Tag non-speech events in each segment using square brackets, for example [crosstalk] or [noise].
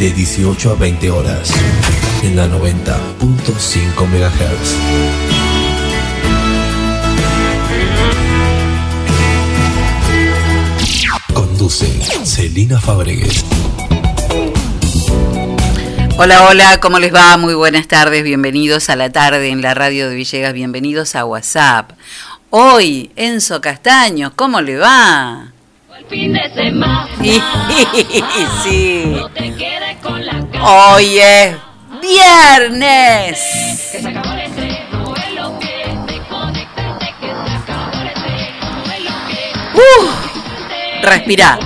de 18 a 20 horas, en la 90.5 MHz. Conduce Celina Fabregues. Hola, hola, ¿cómo les va? Muy buenas tardes, bienvenidos a la tarde en la radio de Villegas, bienvenidos a WhatsApp. Hoy, Enzo Castaño, ¿cómo le va? Fin de semana. [laughs] sí, hoy es viernes. Uh, respirá.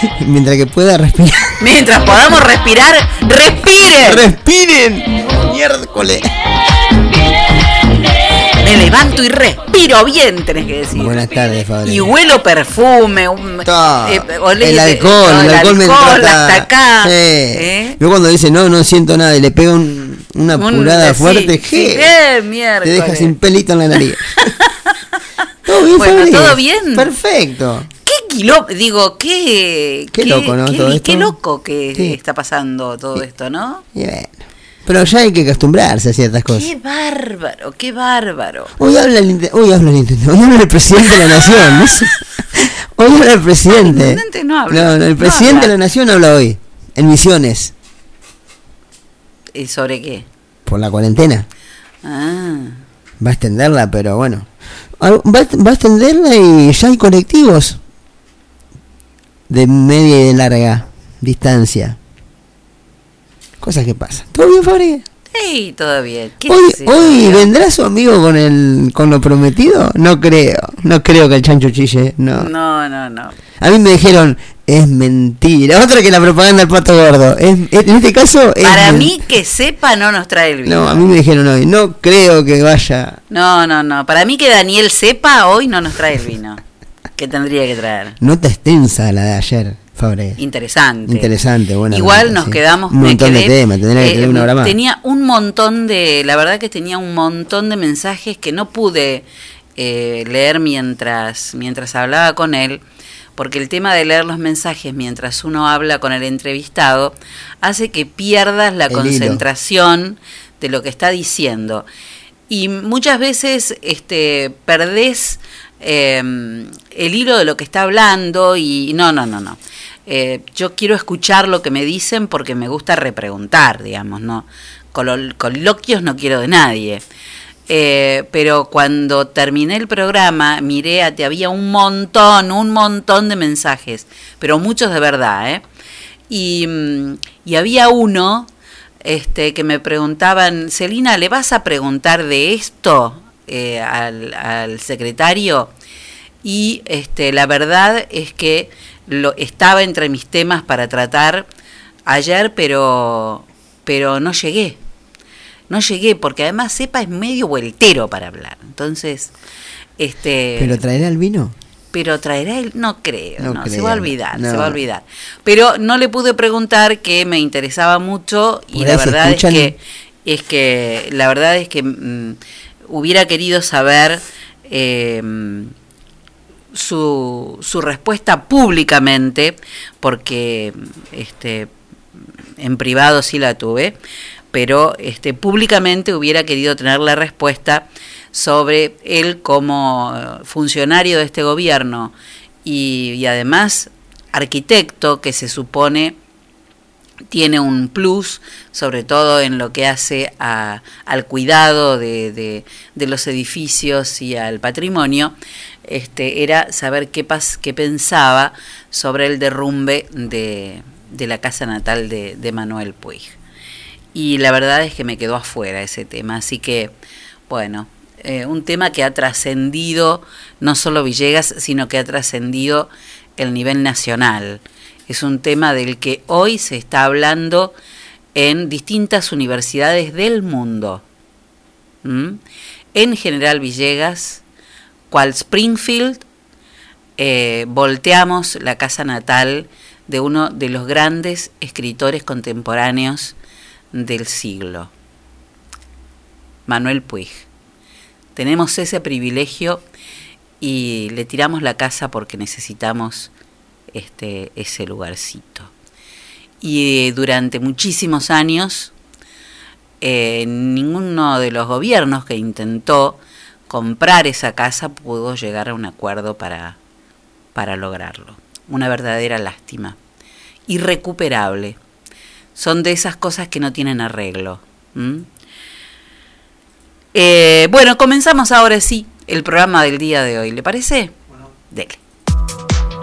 [laughs] Mientras que pueda respirar. Mientras podamos respirar, respire. ¡Respiren! ¡Miércoles! Me levanto y respiro bien, tenés que decir. Buenas tardes, Fabri. Y huelo perfume, un- eh, olé- el alcohol, no, el alcohol me hasta acá. Sí. ¿eh? Yo cuando dice no, no siento nada y le pega un- una Un- apurada sí, fuerte, sí, ¿qué? eh, Te deja sin pelito en la nariz. [laughs] ¿Todo bien, Bueno? ¿todo bien? Perfecto. Qué quilo, digo, qué, Qué loco, ¿no? Qué, todo qué loco que está pasando todo esto, ¿no? Y bueno. Pero ya hay que acostumbrarse a ciertas cosas. Qué bárbaro, qué bárbaro. Hoy habla el, hoy habla el hoy habla el presidente de la nación. ¿no? [laughs] Hoy habla el presidente. El intendente no habla. No, no, el presidente de la nación habla hoy, en Misiones, ¿Y sobre qué? por la cuarentena. Ah, Va a extenderla, pero bueno. Va, a- va a extenderla y ya hay colectivos de media y de larga distancia. Cosas que pasan. ¿Todo bien, Fabri? sí, todo bien. ¿Qué Hoy, sé hoy vendrá su amigo con el con lo prometido. No creo, no creo que el chancho chille. No. No, no, no. A mí me dijeron es mentira. Otra que la propaganda del pato gordo. Es- es- en este caso es Para mí que sepa no nos trae el vino. No, a mí me dijeron hoy. No creo que vaya. No, no, no. Para mí que Daniel sepa hoy no nos trae el vino. Que tendría que traer. Nota extensa la de ayer, Fabre. Interesante. Interesante, buena Igual nos sí. quedamos. Un montón de quedé, temas, tendría que tener una hora más. Tenía un montón de. La verdad que tenía un montón de mensajes que no pude eh, leer mientras, mientras hablaba con él. Porque el tema de leer los mensajes mientras uno habla con el entrevistado hace que pierdas la El hilo. concentración de lo que está diciendo. Y muchas veces este, perdés eh, el hilo de lo que está hablando y no, no, no, no. Eh, yo quiero escuchar lo que me dicen porque me gusta repreguntar, digamos, ¿no? Colo- coloquios no quiero de nadie. Eh, pero cuando terminé el programa, miré, a- te había un montón, un montón de mensajes, pero muchos de verdad, ¿eh? Y, mm, y había uno este, que me preguntaban, Celina, ¿le vas a preguntar de esto eh, al, al secretario? Y este, la verdad es que lo, estaba entre mis temas para tratar ayer, pero, pero no llegué. No llegué, porque además Sepa es medio vueltero para hablar. Entonces, este ¿Pero traerá el vino? pero traerá él, no creo, No no, se va a olvidar, se va a olvidar. Pero no le pude preguntar que me interesaba mucho y la verdad es que es que la verdad es que mm, hubiera querido saber eh, su, su respuesta públicamente porque este en privado sí la tuve, pero este públicamente hubiera querido tener la respuesta sobre él como funcionario de este gobierno y, además arquitecto que se supone tiene un plus, sobre todo en lo que hace a- al cuidado de- de los edificios y al patrimonio, este, era saber qué, pensaba sobre el derrumbe de, la casa natal de, de Manuel Puig. Y la verdad es que me quedó afuera ese tema, así que, bueno, eh, un tema que ha trascendido no solo Villegas, sino que ha trascendido el nivel nacional. Es un tema del que hoy se está hablando en distintas universidades del mundo. ¿Mm? En General Villegas, cual Springfield, eh, volteamos la casa natal de uno de los grandes escritores contemporáneos del siglo, Manuel Puig. Tenemos ese privilegio y le tiramos la casa porque necesitamos este, ese lugarcito. Y eh, durante muchísimos años, eh, ninguno de los gobiernos que intentó comprar esa casa pudo llegar a un acuerdo para, para lograrlo. Una verdadera lástima. Irrecuperable. Son de esas cosas que no tienen arreglo. Eh, bueno, comenzamos ahora sí el programa del día de hoy. ¿Le parece? Dele.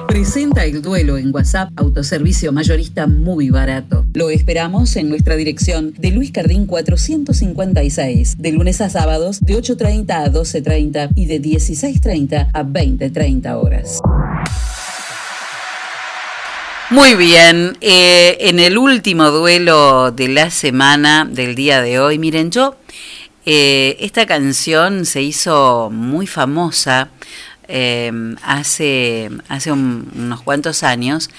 Presenta el duelo en WhatsApp, autoservicio mayorista muy barato. Lo esperamos en nuestra dirección de Luis Cardín 456, de lunes a sábados de 8.30 a 12.30 y de 16.30 a 20.30 horas. Muy bien, eh, en el último duelo de la semana del día de hoy, miren, yo, eh, esta canción se hizo muy famosa eh, hace, hace un- unos cuantos años,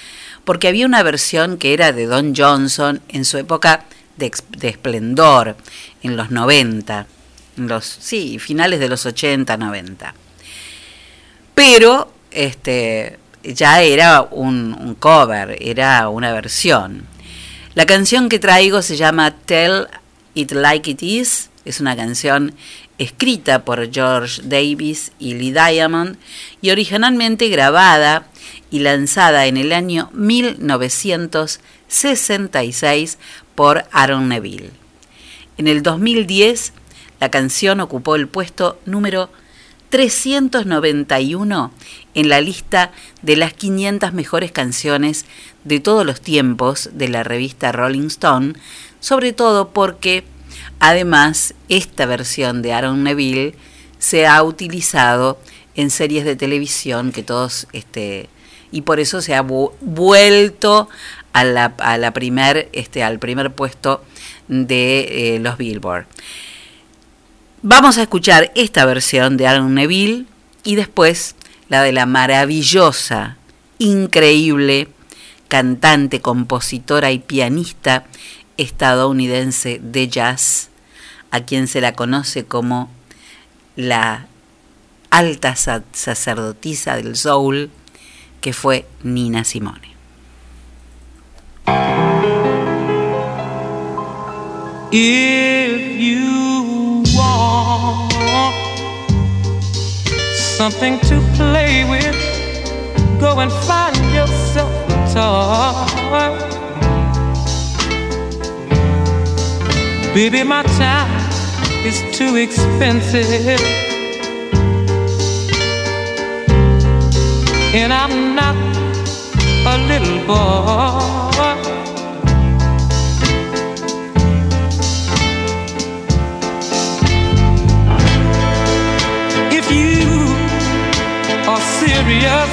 porque había una versión que era de Don Johnson en su época de esplendor, en los 90, en los, sí, finales de los 80, 90 pero este ya era un, un cover, era una versión. La canción que traigo se llama Tell It Like It Is, es una canción escrita por George Davis y Lee Diamond y originalmente grabada y lanzada en el año 1966 por Aaron Neville. En el 2010, la canción ocupó el puesto número 391 en la lista de las 500 mejores canciones de todos los tiempos de la revista Rolling Stone, sobre todo porque además esta versión de Aaron Neville se ha utilizado en series de televisión que todos este y por eso se ha vu- vuelto a la, a la primer este al primer puesto de eh, los Billboard. Vamos a escuchar esta versión de Aaron Neville y después la de la maravillosa, increíble cantante, compositora y pianista estadounidense de jazz, a quien se la conoce como la alta sa- sacerdotisa del soul, que fue Nina Simone. If you want something to play with, go and find yourself a toy. Baby, my time is too expensive. And I'm not a little boy. If you are serious,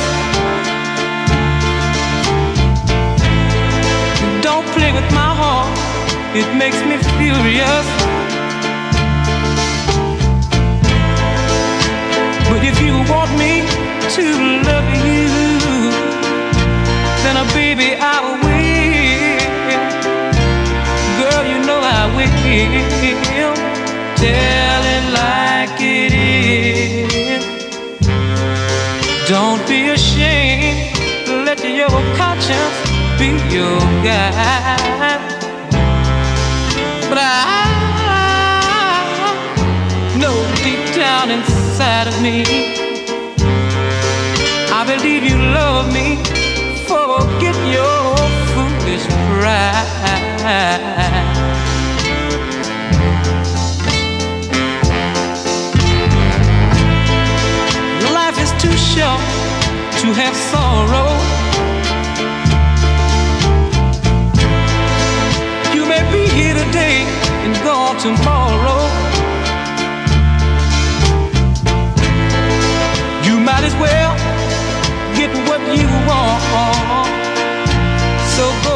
don't play with my. It makes me furious. But if you want me to love you, then a baby I will. Girl, you know I will. Tell it like it is. Don't be ashamed. Let your conscience be your guide. But I know deep down inside of me, I believe you love me. Forget your foolish pride. Life is too short to have sorrow. Tomorrow. You might as well get what you want. So go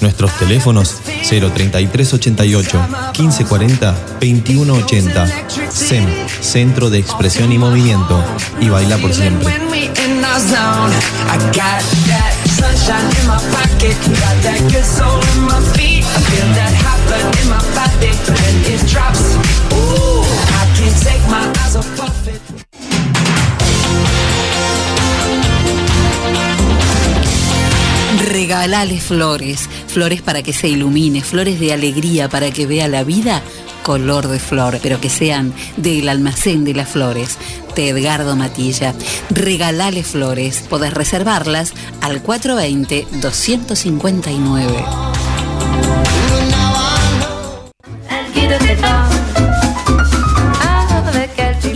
Nuestros teléfonos 03388 1540 2180. SEM, Centro de Expresión y Movimiento. Y baila por siempre. Regalale flores, flores para que se ilumine, flores de alegría para que vea la vida color de flor, pero que sean del almacén de las flores, de Edgardo Matilla. Regalale flores, podés reservarlas al 420-259.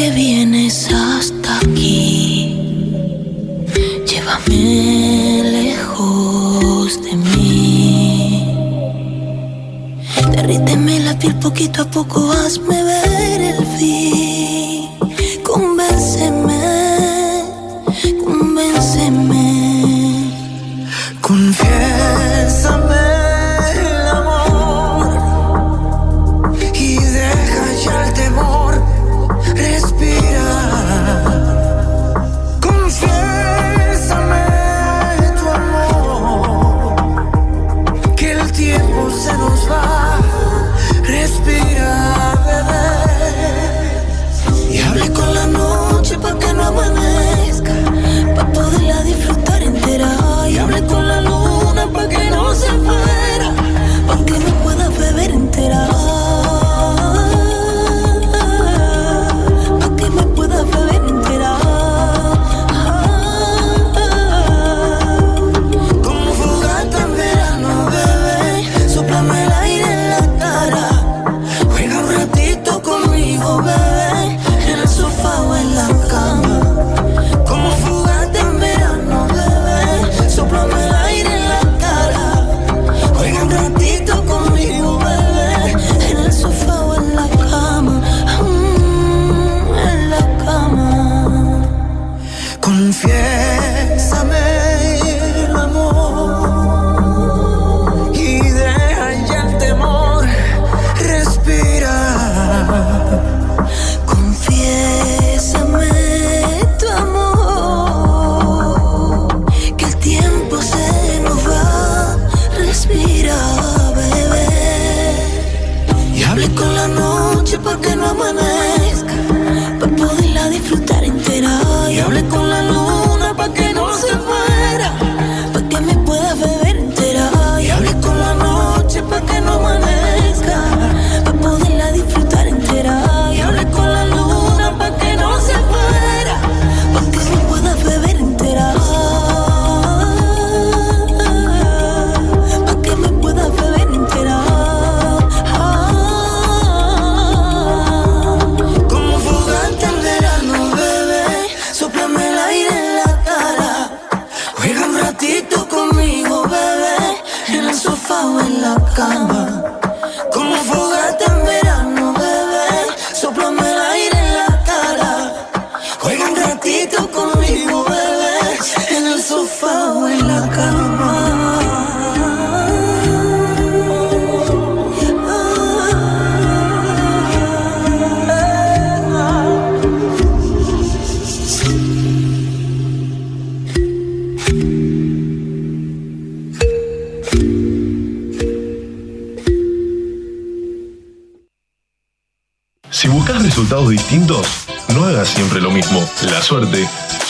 Que vienes hasta aquí, llévame lejos de mí. Derríteme la piel poquito a poco, hazme ver el fin.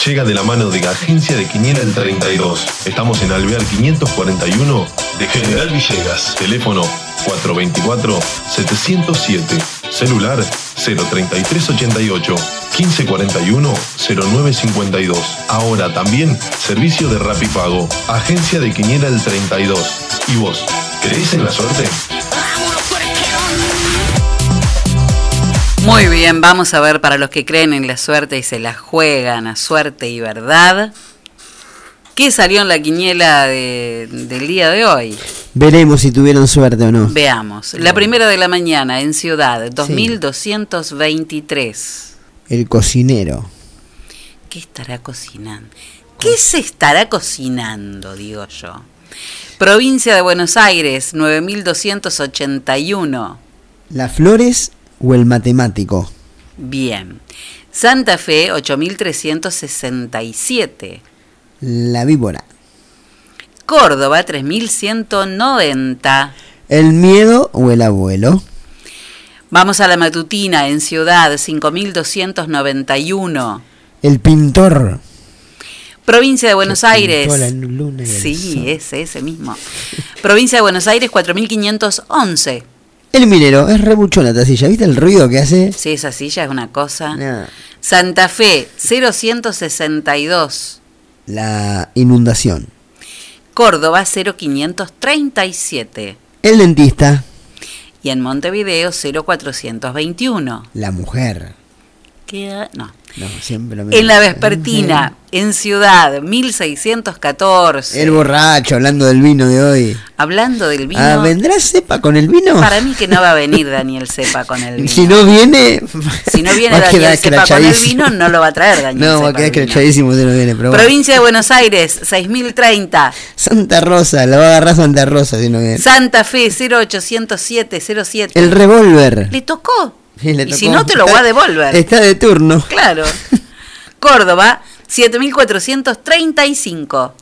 Llega de la mano de Agencia de Quiniela el 32. Estamos en Alvear 541 de General Villegas. Teléfono 424-707. Celular 03388 1541 0952. Ahora también servicio de Rapipago. Agencia de Quiniela el 32. ¿Y vos? ¿Creéis en la suerte? Muy bien, vamos a ver para los que creen en la suerte y se la juegan a suerte y verdad. ¿Qué salió en la quiniela de- del día de hoy? Veremos si tuvieron suerte o no. Veamos. La primera de la mañana en Ciudad, 2223. El cocinero. ¿Qué estará cocinando? ¿Qué se estará cocinando, digo yo? Provincia de Buenos Aires, 9281. ¿Las flores o el matemático? Bien. Santa Fe, 8367. La víbora. Córdoba, 3190. ¿El miedo o el abuelo? Vamos a la matutina en Ciudad, 5291. El pintor. Provincia de Buenos Aires. luna Sí, ese, ese mismo. Provincia de Buenos Aires, 4511. El minero. Es rebuchón la tacilla. ¿Viste el ruido que hace? Sí, esa silla es una cosa. No. Santa Fe, 0162. La inundación. Córdoba, 0537. El dentista. Y en Montevideo, 0421. La mujer. No. No, siempre lo mismo. En la vespertina, en Ciudad, 1614. El borracho, hablando del vino de hoy. Hablando del vino. Ah, ¿vendrá cepa con el vino? Para mí que no va a venir Daniel Cepa con el [laughs] vino. Si no viene. Si no viene Daniel Cepa con el vino, no lo va a traer Daniel No, va a quedar crachadísimo si no viene. Pero. Provincia de Buenos Aires, 6030. Santa Rosa, la va a agarrar Santa Rosa si no viene. Santa Fe, 0807 07. El revólver. Le tocó. [laughs] Le y si no, te lo voy a devolver. Está de turno. Claro. [laughs] Córdoba, 7435.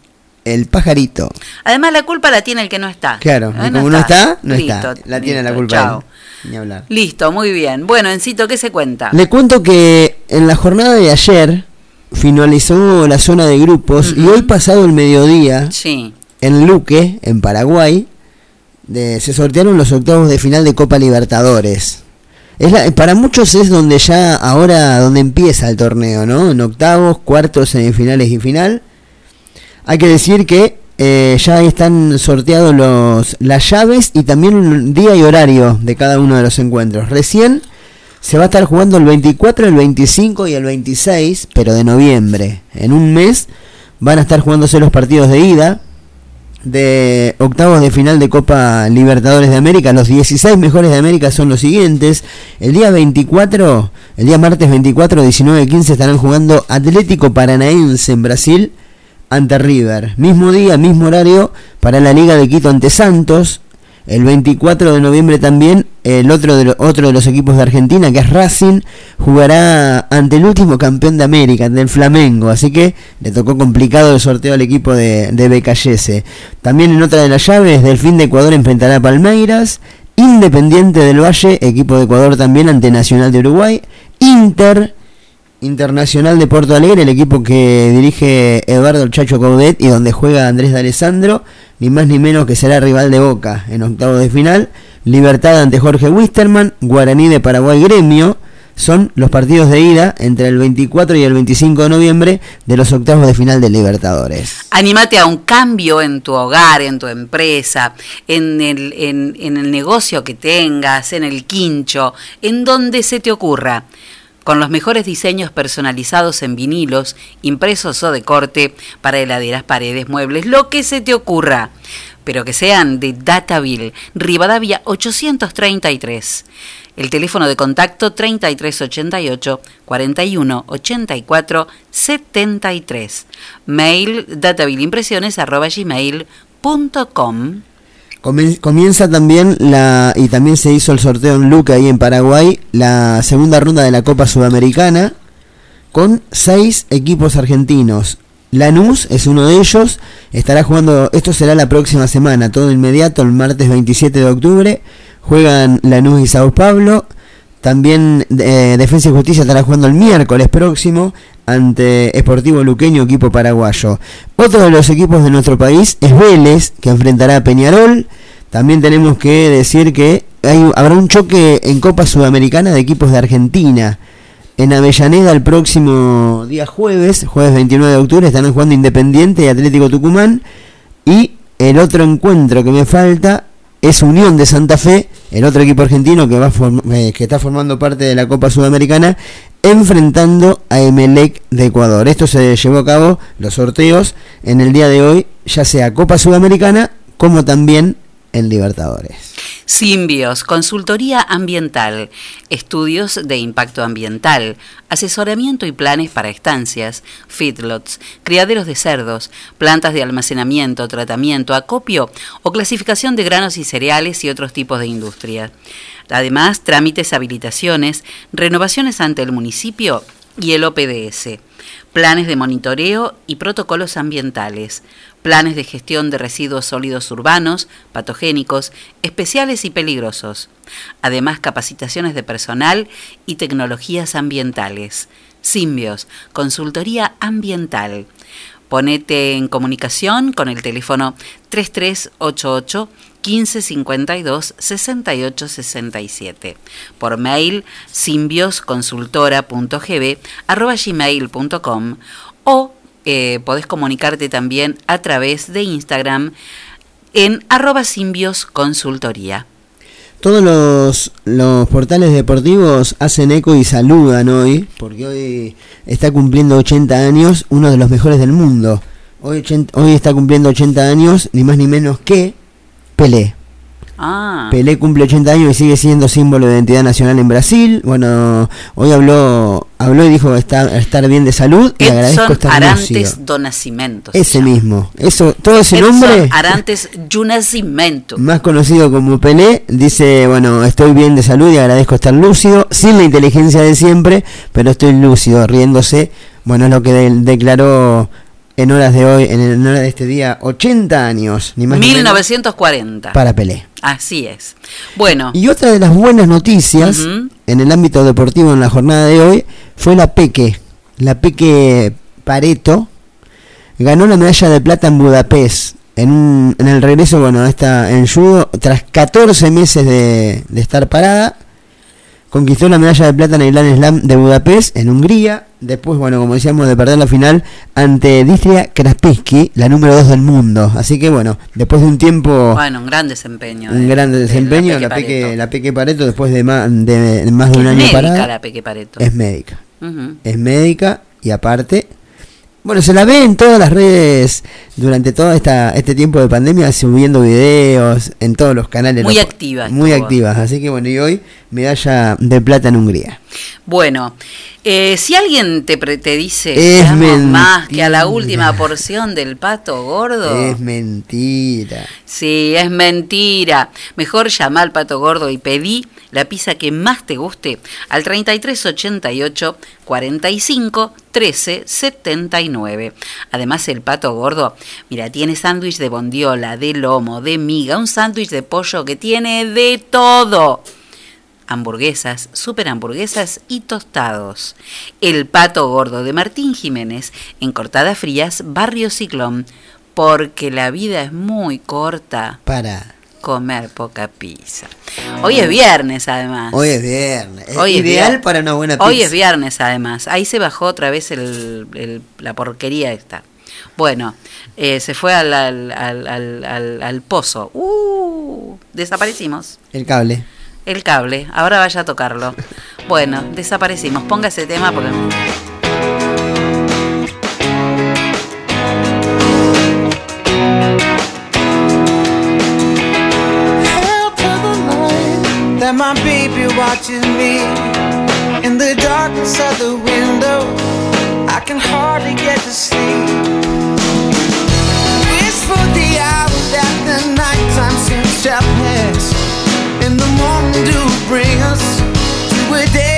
El pajarito. Además, la culpa la tiene el que no está. Claro, y como no está, no está. Listo, La tiene la culpa chao. él. Ni hablar. Listo, muy bien. Bueno, Encito, ¿qué se cuenta? Le cuento que en la jornada de ayer finalizó la zona de grupos y hoy pasado el mediodía Sí. en Luque, en Paraguay, de- se sortearon los octavos de final de Copa Libertadores. Para muchos es donde ya ahora donde empieza el torneo, ¿no? En octavos, cuartos, semifinales y final. Hay que decir que eh, ya están sorteados los las llaves y también el día y horario de cada uno de los encuentros. Recién se va a estar jugando el 24, el 25 y el 26, pero de noviembre. En un mes van a estar jugándose los partidos de ida de octavos de final de Copa Libertadores de América. Los 16 mejores de América son los siguientes. El día 24, el día martes 24, 19 15 estarán jugando Atlético Paranaense en Brasil ante River. Mismo día, mismo horario para la Liga de Quito ante Santos. El 24 de noviembre también el otro de, otro de los equipos de Argentina, que es Racing, jugará ante el último campeón de América, ante el Flamengo. Así que le tocó complicado el sorteo al equipo de, de Becallese. También en otra de las llaves, Delfín de Ecuador enfrentará a Palmeiras. Independiente del Valle, equipo de Ecuador también ante Nacional de Uruguay. Inter Internacional de Porto Alegre, el equipo que dirige Eduardo Chacho Caudet y donde juega Andrés de Alessandro, ni más ni menos que será rival de Boca en octavos de final. Libertad ante Jorge Wisterman, Guaraní de Paraguay Gremio. Son los partidos de ida entre el 24 y el 25 de noviembre de los octavos de final de Libertadores. Anímate a un cambio en tu hogar, en tu empresa, en el, en el negocio que tengas, en el quincho, en donde se te ocurra. Con los mejores diseños personalizados en vinilos, impresos o de corte, para heladeras, paredes, muebles, lo que se te ocurra. Pero que sean de Dataville, Rivadavia 833. El teléfono de contacto 3388 41 84 73. Mail. Comen- Comienza también la y también se hizo el sorteo en Luca ahí en Paraguay, la segunda ronda de la Copa Sudamericana con seis equipos argentinos. Lanús es uno de ellos, estará jugando, esto será la próxima semana, todo inmediato, el martes 27 de octubre, juegan Lanús y Sao Paulo, también eh, Defensa y Justicia estará jugando el miércoles próximo ante Esportivo Luqueño, equipo paraguayo. Otro de los equipos de nuestro país es Vélez, que enfrentará a Peñarol. También tenemos que decir que hay, habrá un choque en Copa Sudamericana de equipos de Argentina. En Avellaneda el próximo día jueves, jueves 29 de octubre, estarán jugando Independiente y Atlético Tucumán. Y el otro encuentro que me falta es Unión de Santa Fe, el otro equipo argentino que, va eh, que está formando parte de la Copa Sudamericana, enfrentando a Emelec de Ecuador. Esto se llevó a cabo, los sorteos, en el día de hoy, ya sea Copa Sudamericana como también en Libertadores. Simbios, consultoría ambiental, estudios de impacto ambiental, asesoramiento y planes para estancias, feedlots, criaderos de cerdos, plantas de almacenamiento, tratamiento, acopio o clasificación de granos y cereales y otros tipos de industria. Además, trámites, habilitaciones, renovaciones ante el municipio y el OPDS, planes de monitoreo y protocolos ambientales, planes de gestión de residuos sólidos urbanos, patogénicos, especiales y peligrosos. Además, capacitaciones de personal y tecnologías ambientales. Simbios, consultoría ambiental. Ponete en comunicación con el teléfono 3388 1552 6867. Por mail simbiosconsultora.gb arroba gmail.com o eh, podés comunicarte también a través de Instagram en arroba simbiosconsultoría. Todos los, los portales deportivos hacen eco y saludan hoy, porque hoy está cumpliendo 80 años uno de los mejores del mundo. Hoy, 80 hoy está cumpliendo 80 años, ni más ni menos que Pelé. Ah, Pelé cumple 80 años y sigue siendo símbolo de identidad nacional en Brasil. Bueno, hoy habló habló y dijo estar, estar bien de salud y agradezco estar Arantes lúcido. do Nascimento. se Ese llama. mismo. Eso, todo ese Edson nombre, Arantes do Nascimento. más conocido como Pelé, dice, bueno, estoy bien de salud y agradezco estar lúcido, sin la inteligencia de siempre, pero estoy lúcido, riéndose. Bueno, es lo que de- declaró en horas de hoy, en, en horas de este día, 80 años, ni más ni menos, 1940. para Pelé. Así es. Bueno, Y otra de las buenas noticias en el ámbito deportivo en la jornada de hoy fue la Peque. La Peque Pareto ganó la medalla de plata en Budapest. En, un- en el regreso, bueno, esta, en judo, tras 14 meses de, de estar parada, conquistó la medalla de plata en el Grand Slam de Budapest, en Hungría. Después, bueno, como decíamos, de perder la final ante Distria Kraspiski, la número 2 del mundo. Así que, bueno, después de un tiempo bueno, un gran desempeño. un de- gran de desempeño, la Peque Pareto. la Peque Pareto después de más de, de más un año médica parada. la Peque Pareto. Es médica. Es médica y aparte, bueno, se la ve en todas las redes durante todo esta, este tiempo de pandemia subiendo videos en todos los canales. Muy los- activa Muy activas. Así que bueno, y hoy medalla de plata en Hungría. Bueno, eh, si alguien te, pre- te dice Es "Te amo mentira. más que a la última porción del pato gordo, Es mentira. sí, es mentira. Mejor llama al pato gordo y pedí la pizza que más te guste al 3388 45 13 79. Además, el pato gordo, mira, tiene sándwich de bondiola, de lomo, de miga, un sándwich de pollo que tiene de todo hamburguesas, super hamburguesas y tostados. El pato gordo de Martín Jiménez en Cortadas Frías, Barrio Ciclón, porque la vida es muy corta, Para. comer poca pizza. Hoy es viernes además. Hoy es viernes. Es Hoy es ideal para una buena pizza. Hoy es viernes además. Ahí se bajó otra vez el- el- la porquería esta. Bueno, eh, se fue al, al, al, al- al- al pozo. Uh, desaparecimos. El cable. El cable, ahora vaya a tocarlo. Bueno, desaparecimos. Ponga ese tema porque. In the of window. I can hardly get to and the morning dew bring us to a day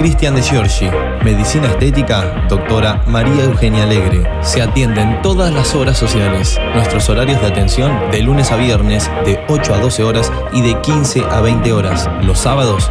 Cristian de Giorgi. Medicina estética, doctora María Eugenia Alegre. Se atienden todas las horas sociales. Nuestros horarios de atención de lunes a viernes de 8 a 12 horas y de 15 a 20 horas. Los sábados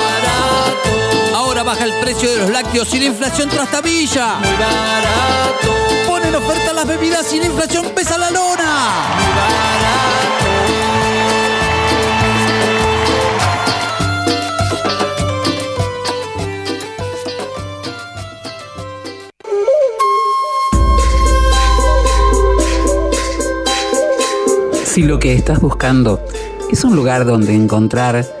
Ahora baja el precio de los lácteos y la inflación trastabilla. Muy barato. Ponen oferta las bebidas y la inflación pesa la lona. Si lo que estás buscando es un lugar donde encontrar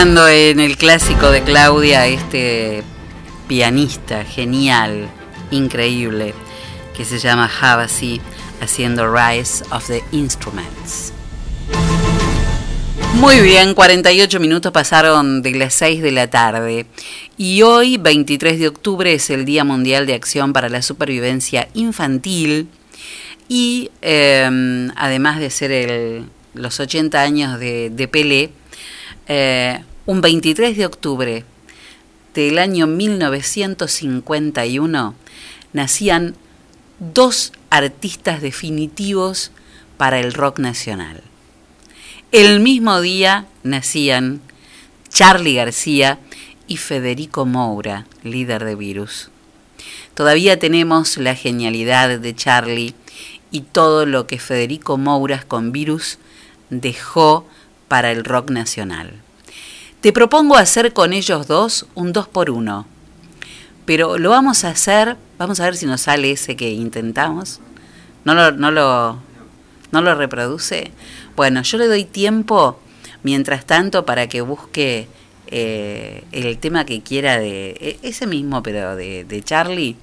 En el clásico de Claudia este pianista genial, increíble, que se llama Havasi, haciendo Rise of the Instruments. Muy bien, 48 minutos pasaron de las 6 de la tarde y hoy, 23 de octubre, es el Día Mundial de Acción para la Supervivencia Infantil y eh, además de ser los 80 años de, de Pelé, eh, un 23 de octubre del año 1951 nacían dos artistas definitivos para el rock nacional. El mismo día nacían Charlie García y Federico Moura, líder de Virus. Todavía tenemos la genialidad de Charlie y todo lo que Federico Mouras con Virus dejó para el rock nacional. Te propongo hacer con ellos dos un dos por uno, pero lo vamos a hacer, vamos a ver si nos sale ese que intentamos. ¿No lo, no lo, no lo reproduce? Bueno, yo le doy tiempo, mientras tanto, para que busque eh, el tema que quiera de e- ese mismo, pero de, de Charlie.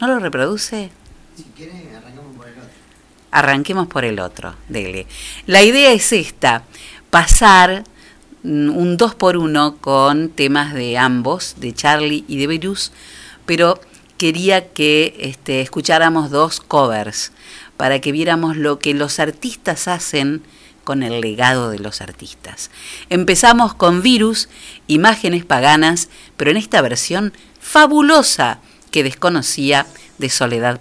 ¿No lo reproduce? Si quieres, arrancamos por el otro. Arranquemos por el otro, dele. La idea es esta, pasar mm, un 2 por 1 con temas de ambos, de Charlie y de Virus, pero quería que este, escucháramos dos covers para que viéramos lo que los artistas hacen con el legado de los artistas. Empezamos con Virus, Imágenes Paganas, pero en esta versión fabulosa que desconocía de Soledad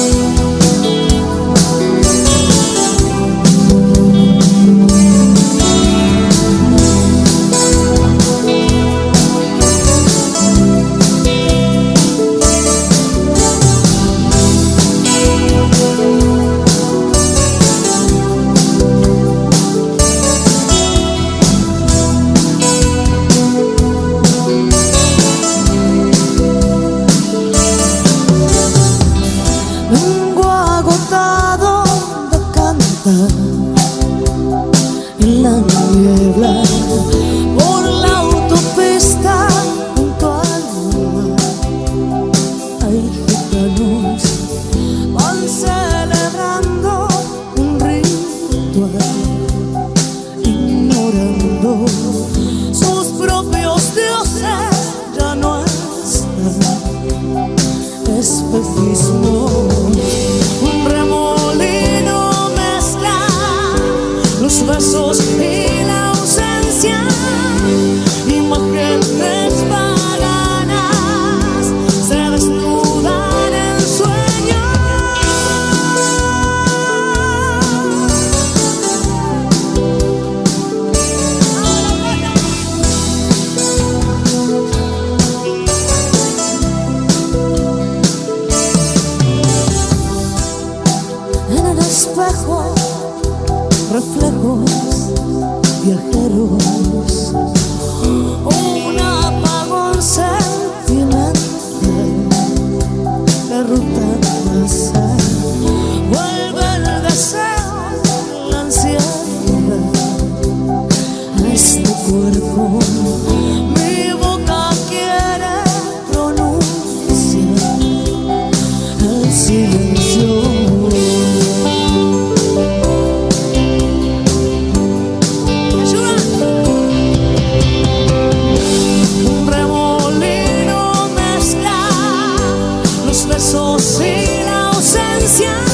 Thank. canción.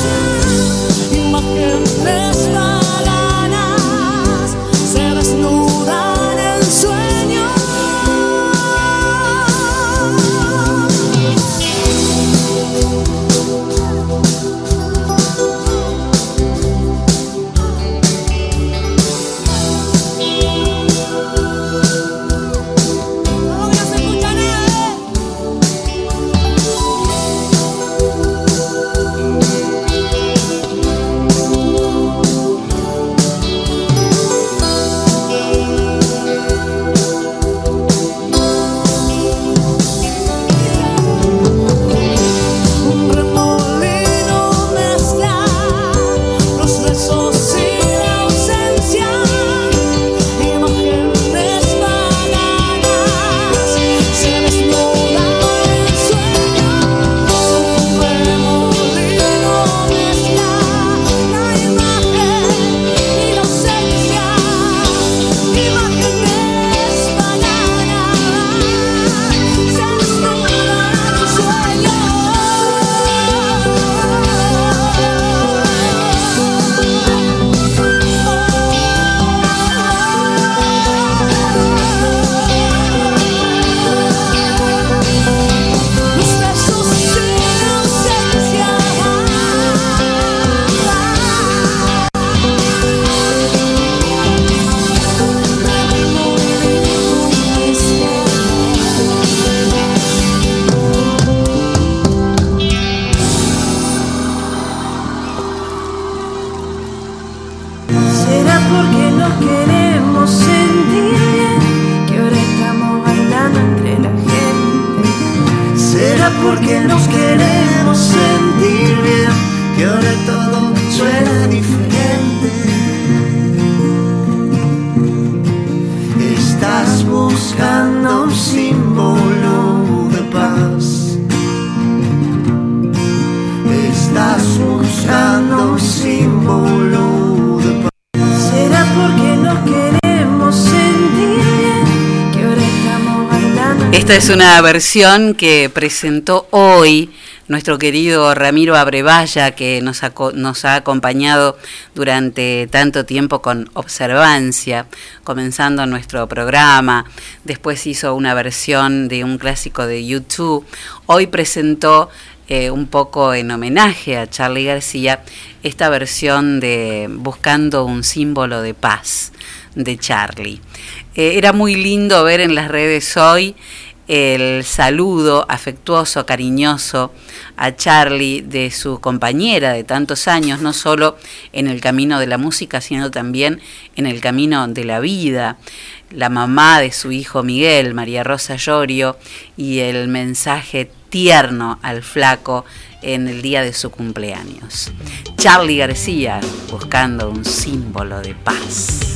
Es una versión que presentó hoy nuestro querido Ramiro Abrevaya, que nos ha, nos ha acompañado durante tanto tiempo con Observancia, comenzando nuestro programa. Después hizo una versión de un clásico de YouTube. Hoy presentó eh, un poco en homenaje a Charlie García esta versión de Buscando un símbolo de paz de Charlie. Eh, era muy lindo ver en las redes hoy el saludo afectuoso, cariñoso a Charlie de su compañera de tantos años, no solo en el camino de la música, sino también en el camino de la vida. La mamá de su hijo Miguel, María Rosa Llorio, y el mensaje tierno al flaco en el día de su cumpleaños. Charlie García buscando un símbolo de paz.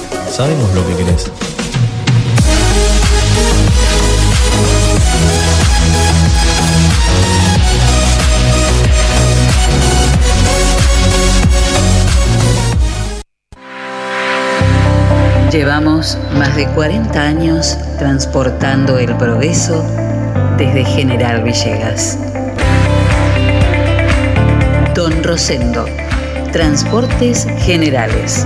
Sabemos lo que querés. Llevamos más de 40 años transportando el progreso desde General Villegas. Don Rosendo, Transportes Generales.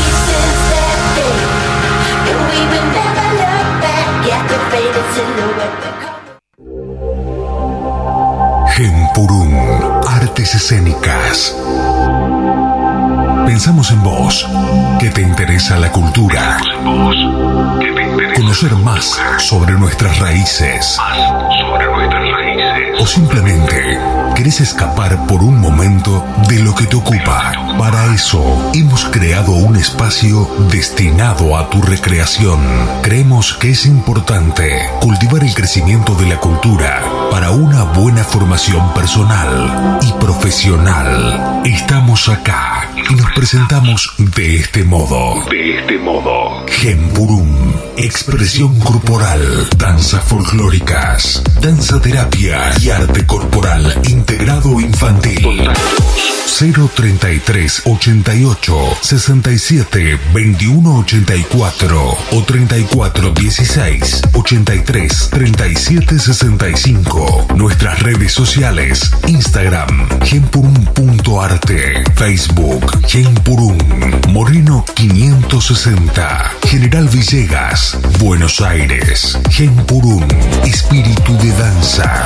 Genpurún, Artes Escénicas. Pensamos en vos, que te interesa la cultura. Conocer más sobre nuestras raíces. O simplemente querés escapar por un momento de lo que te ocupa. Para eso hemos creado un espacio destinado a tu recreación. Creemos que es importante cultivar el crecimiento de la cultura para una buena formación personal y profesional. Estamos acá y nos presentamos de este modo. De este modo. Gempurum, expresión corporal, danzas folclóricas, danza terapia y arte corporal integrado infantil. 033 88 67 21 84 o 34 16 83 37 65. Nuestras redes sociales: Instagram, genpurum.arte, Facebook, genpurum, Moreno 560, General Villegas, Buenos Aires, genpurum, espíritu de danza.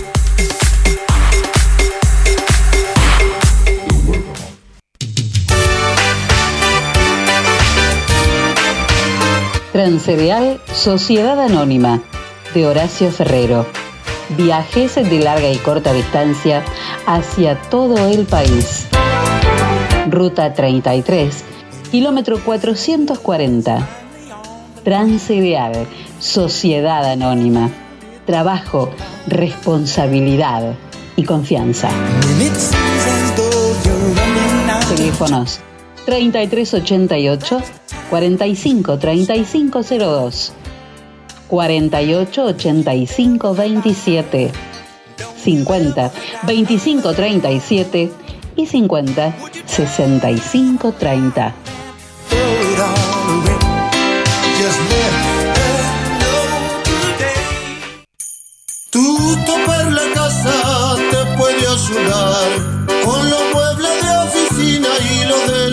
Transcereal Sociedad Anónima de Horacio Ferrero. Viajes de larga y corta distancia hacia todo el país. Ruta 33, kilómetro 440. Transcereal Sociedad Anónima. Trabajo, responsabilidad y confianza. Teléfonos 3388 45 3502 48 85 27 50 25 37 y 50 65 30 Tu topar la casa te puede ayudar con los muebles de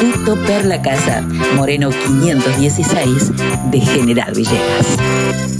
Instituto Perla Casa, Moreno 516 de General Villegas.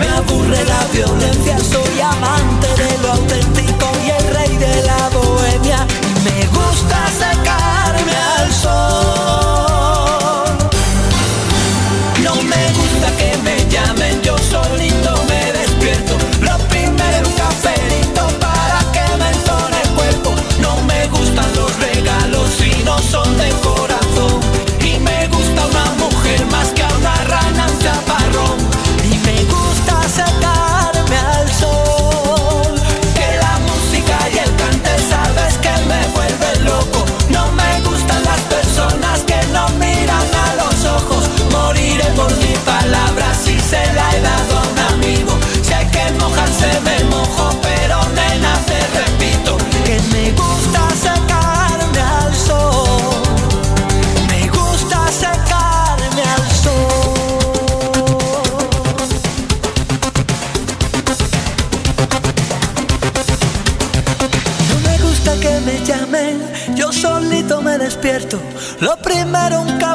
Me aburre la violencia, soy amante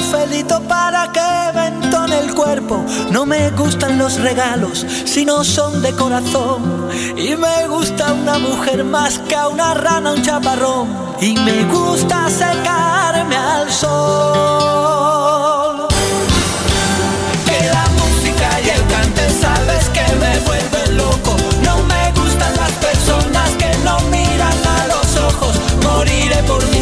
cafelito para que me entone el cuerpo. No me gustan los regalos si no son de corazón. Y me gusta una mujer más que a una rana, un chaparrón. Y me gusta secarme al sol. Que la música y el cante sabes que me vuelven loco. No me gustan las personas que no miran a los ojos. Moriré por mi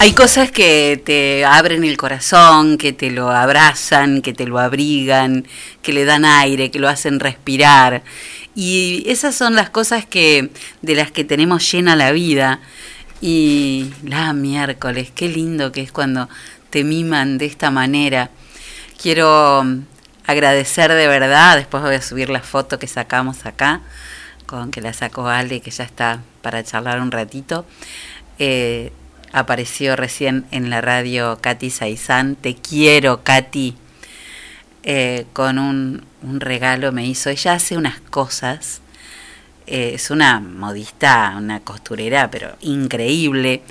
Hay cosas que te abren el corazón, que te lo abrazan, que te lo abrigan, que le dan aire, que lo hacen respirar. Y esas son las cosas que de las que tenemos llena la vida. Y la miércoles, qué lindo que es cuando te miman de esta manera. Quiero agradecer de verdad, después voy a subir la foto que sacamos acá, con que la sacó Ale, que ya está para charlar un ratito. Eh, apareció recién en la radio Katy Saizán. Te quiero, Katy. Eh, con un, un regalo me hizo. Ella hace unas cosas. eh, es una modista, una costurera, pero increíble.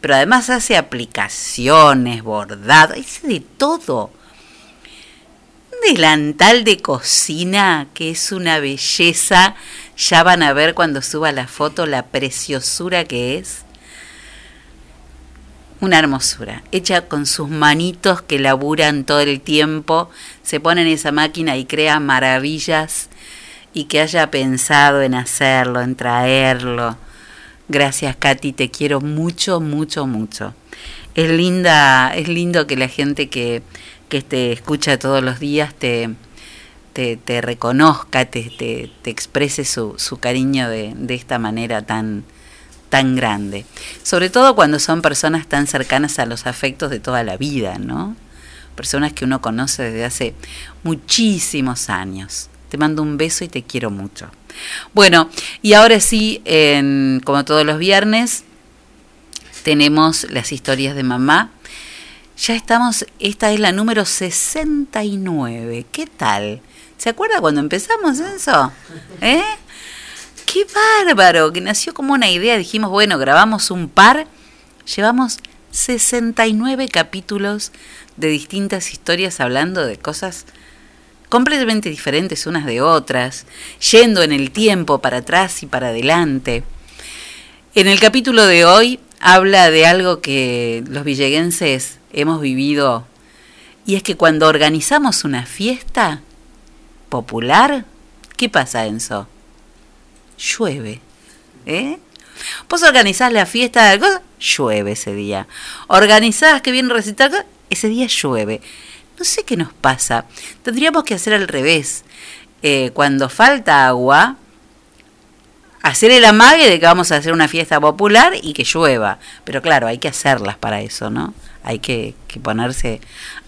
Pero además hace aplicaciones, bordado, hace de todo. Un delantal de cocina que es una belleza. Ya van a ver cuando suba la foto la preciosura que es. Una hermosura, hecha con sus manitos que laburan todo el tiempo, se pone en esa máquina y crea maravillas y que haya pensado en hacerlo, en traerlo. Gracias Katy, te quiero mucho, mucho, mucho. Es linda, es lindo que la gente que, que te escucha todos los días te, te, reconozca, te, te, te exprese su, su cariño de, de esta manera tan, tan grande. Sobre todo cuando son personas tan cercanas a los afectos de toda la vida, ¿no? Personas que uno conoce desde hace muchísimos años. Te mando un beso y te quiero mucho. Bueno, y ahora sí, en- como todos los viernes, tenemos las historias de mamá. Ya estamos, esta es la número 69. ¿Qué tal? ¿Se acuerda cuando empezamos eso? ¿Eh? ¡Qué bárbaro! Que nació como una idea. Dijimos, bueno, grabamos un par. Llevamos 69 capítulos de distintas historias hablando de cosas completamente diferentes unas de otras, yendo en el tiempo para atrás y para adelante. En el capítulo de hoy habla de algo que los villeguenses hemos vivido y es que cuando organizamos una fiesta popular, ¿qué pasa, Enzo? Llueve. ¿Eh? Vos organizás la fiesta de algo, llueve ese día. Organizás que viene a recitar, ese día llueve. No sé qué nos pasa. Tendríamos que hacer al revés. Eh, cuando falta agua, hacer el amague de que vamos a hacer una fiesta popular y que llueva. Pero claro, hay que hacerlas para eso, ¿no? Hay que, que ponerse,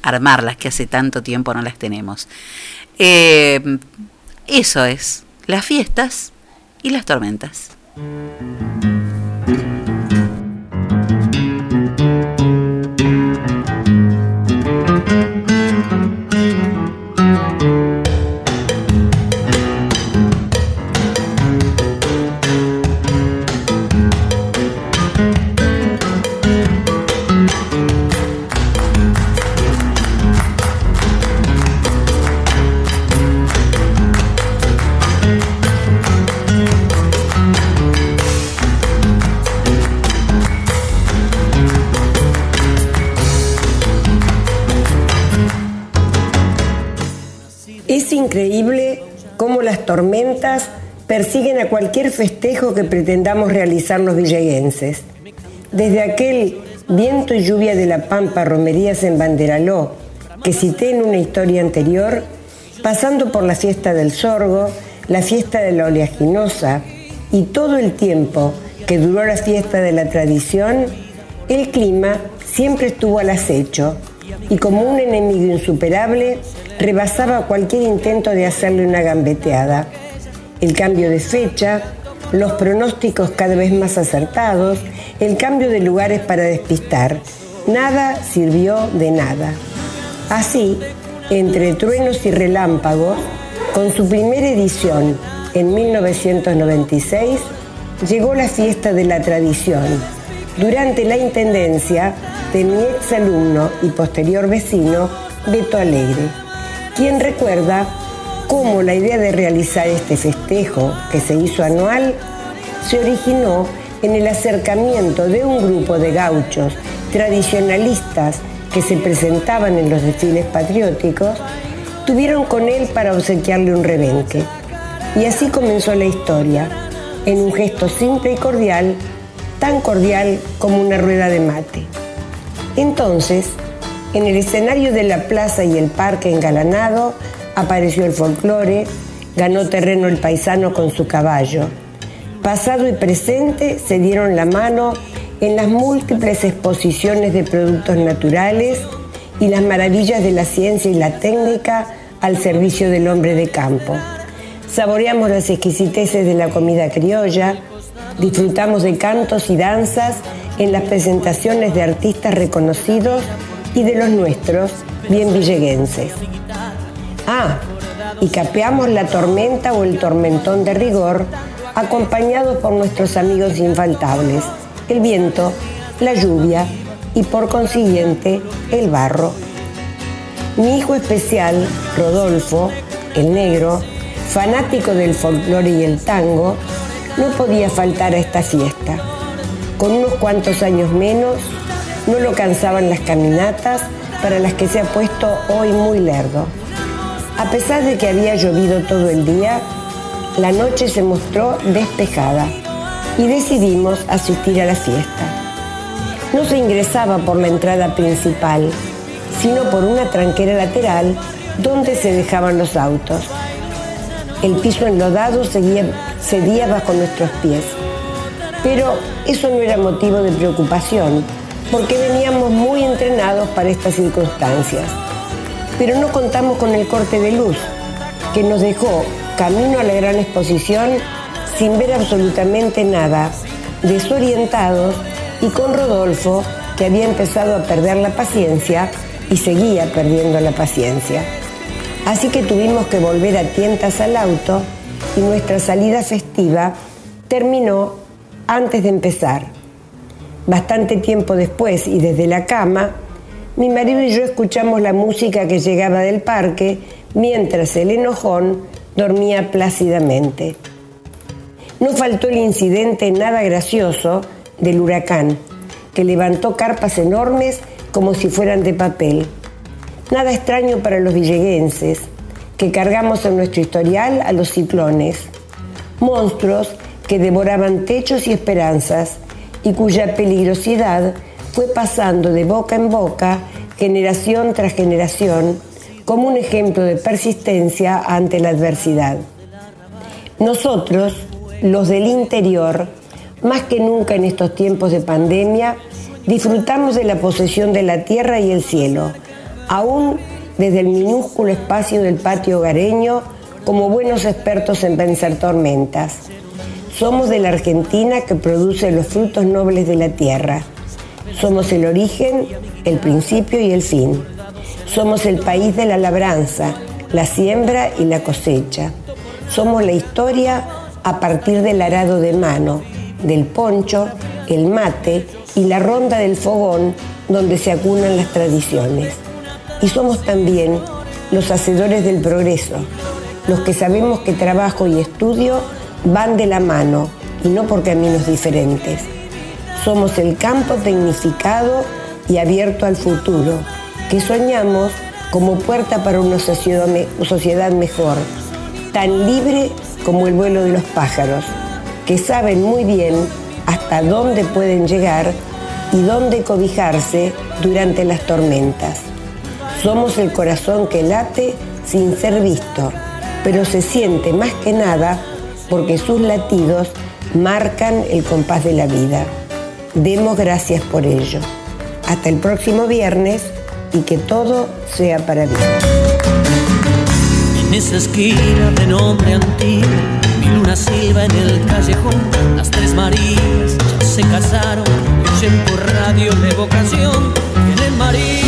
armarlas, que hace tanto tiempo no las tenemos. Eh, eso es, las fiestas y las tormentas. Increíble cómo las tormentas persiguen a cualquier festejo que pretendamos realizar los villeguenses. Desde aquel viento y lluvia de la Pampa, romerías en Banderaló, que cité en una historia anterior, pasando por la fiesta del sorgo, la fiesta de la oleaginosa y todo el tiempo que duró la fiesta de la tradición, el clima siempre estuvo al acecho y como un enemigo insuperable rebasaba cualquier intento de hacerle una gambeteada. El cambio de fecha, los pronósticos cada vez más acertados, el cambio de lugares para despistar, nada sirvió de nada. Así, entre truenos y relámpagos, con su primera edición en 1996, llegó la fiesta de la tradición, durante la intendencia de mi ex alumno y posterior vecino, Beto Alegre, quien recuerda cómo la idea de realizar este festejo, que se hizo anual, se originó en el acercamiento de un grupo de gauchos tradicionalistas que se presentaban en los desfiles patrióticos, tuvieron con él para obsequiarle un rebenque. Y así comenzó la historia, en un gesto simple y cordial, tan cordial como una rueda de mate. Entonces, en el escenario de la plaza y el parque engalanado, apareció el folclore, ganó terreno el paisano con su caballo. Pasado y presente se dieron la mano en las múltiples exposiciones de productos naturales y las maravillas de la ciencia y la técnica al servicio del hombre de campo. saboreamos las exquisiteces de la comida criolla, disfrutamos de cantos y danzas en las presentaciones de artistas reconocidos y de los nuestros, bien villeguenses. Ah, y capeamos la tormenta o el tormentón de rigor, acompañados por nuestros amigos infaltables, el viento, la lluvia y por consiguiente el barro. Mi hijo especial, Rodolfo, el negro, fanático del folclore y el tango, no podía faltar a esta fiesta. Con unos cuantos años menos, no lo cansaban las caminatas para las que se ha puesto hoy muy lerdo. A pesar de que había llovido todo el día, la noche se mostró despejada y decidimos asistir a la fiesta. No se ingresaba por la entrada principal, sino por una tranquera lateral donde se dejaban los autos. El piso enlodado seguía, cedía bajo nuestros pies. Pero eso no era motivo de preocupación, porque veníamos muy entrenados para estas circunstancias. Pero no contamos con el corte de luz, que nos dejó camino a la gran exposición sin ver absolutamente nada, desorientados y con Rodolfo, que había empezado a perder la paciencia y seguía perdiendo la paciencia. Así que tuvimos que volver a tientas al auto y nuestra salida festiva terminó antes de empezar. Bastante tiempo después y desde la cama, mi marido y yo escuchamos la música que llegaba del parque mientras el enojón dormía plácidamente. No faltó el incidente nada gracioso del huracán, que levantó carpas enormes como si fueran de papel. Nada extraño para los villeguenses, que cargamos en nuestro historial a los ciclones, monstruos que devoraban techos y esperanzas y cuya peligrosidad fue pasando de boca en boca, generación tras generación, como un ejemplo de persistencia ante la adversidad. Nosotros, los del interior, más que nunca en estos tiempos de pandemia, disfrutamos de la posesión de la tierra y el cielo, aún desde el minúsculo espacio del patio hogareño, como buenos expertos en vencer tormentas. Somos de la Argentina que produce los frutos nobles de la tierra. Somos el origen, el principio y el fin. Somos el país de la labranza, la siembra y la cosecha. Somos la historia a partir del arado de mano, del poncho, el mate y la ronda del fogón donde se acunan las tradiciones. Y somos también los hacedores del progreso, los que sabemos que trabajo y estudio van de la mano y no por caminos diferentes. Somos el campo tecnificado y abierto al futuro, que soñamos como puerta para una sociedad, me- sociedad mejor, tan libre como el vuelo de los pájaros, que saben muy bien hasta dónde pueden llegar y dónde cobijarse durante las tormentas. Somos el corazón que late sin ser visto, pero se siente más que nada porque sus latidos marcan el compás de la vida. Demos gracias por ello. Hasta el próximo viernes y que todo sea para bien. En esa esquina de nombre antiguo, mi luna silba en el callejón. Las tres Marías ya se casaron, oyen por radio la evocación. Tienen María. ¿Qué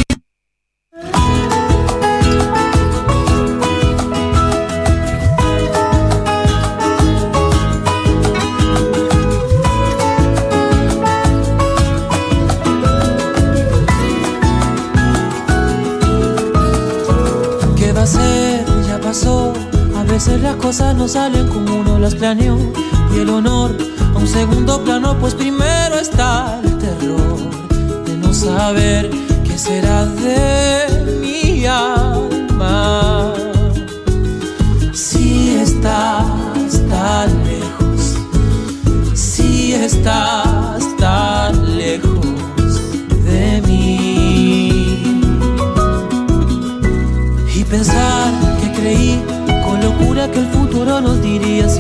no salen como uno las planeó. Y el honor a un segundo plano, pues primero está el terror de no saber qué será de mi alma.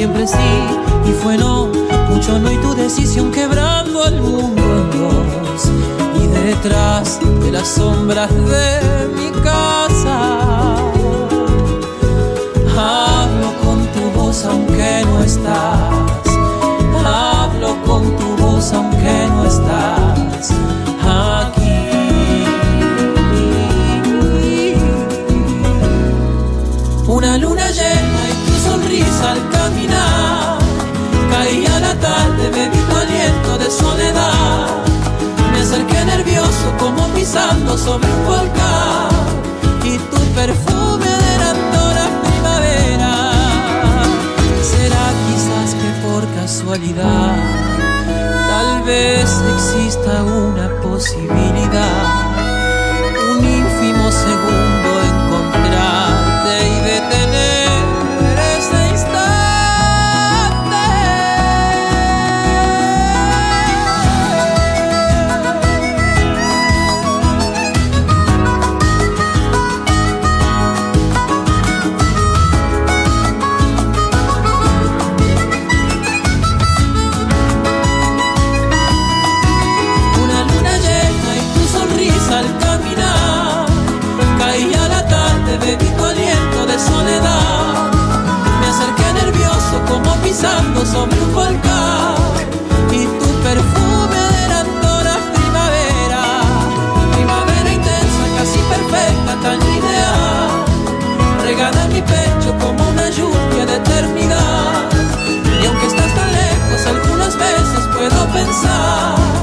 Siempre sí. Y fue no, mucho no y tu decisión quebrando al mundo en dos. Y detrás de las sombras de mi casa, hablo con tu voz aunque no estás. Hablo con tu voz aunque no como pisando sobre un volcán. Y tu perfume adelantó la primavera. Será quizás que por casualidad, tal vez exista una posibilidad. Puedo pensar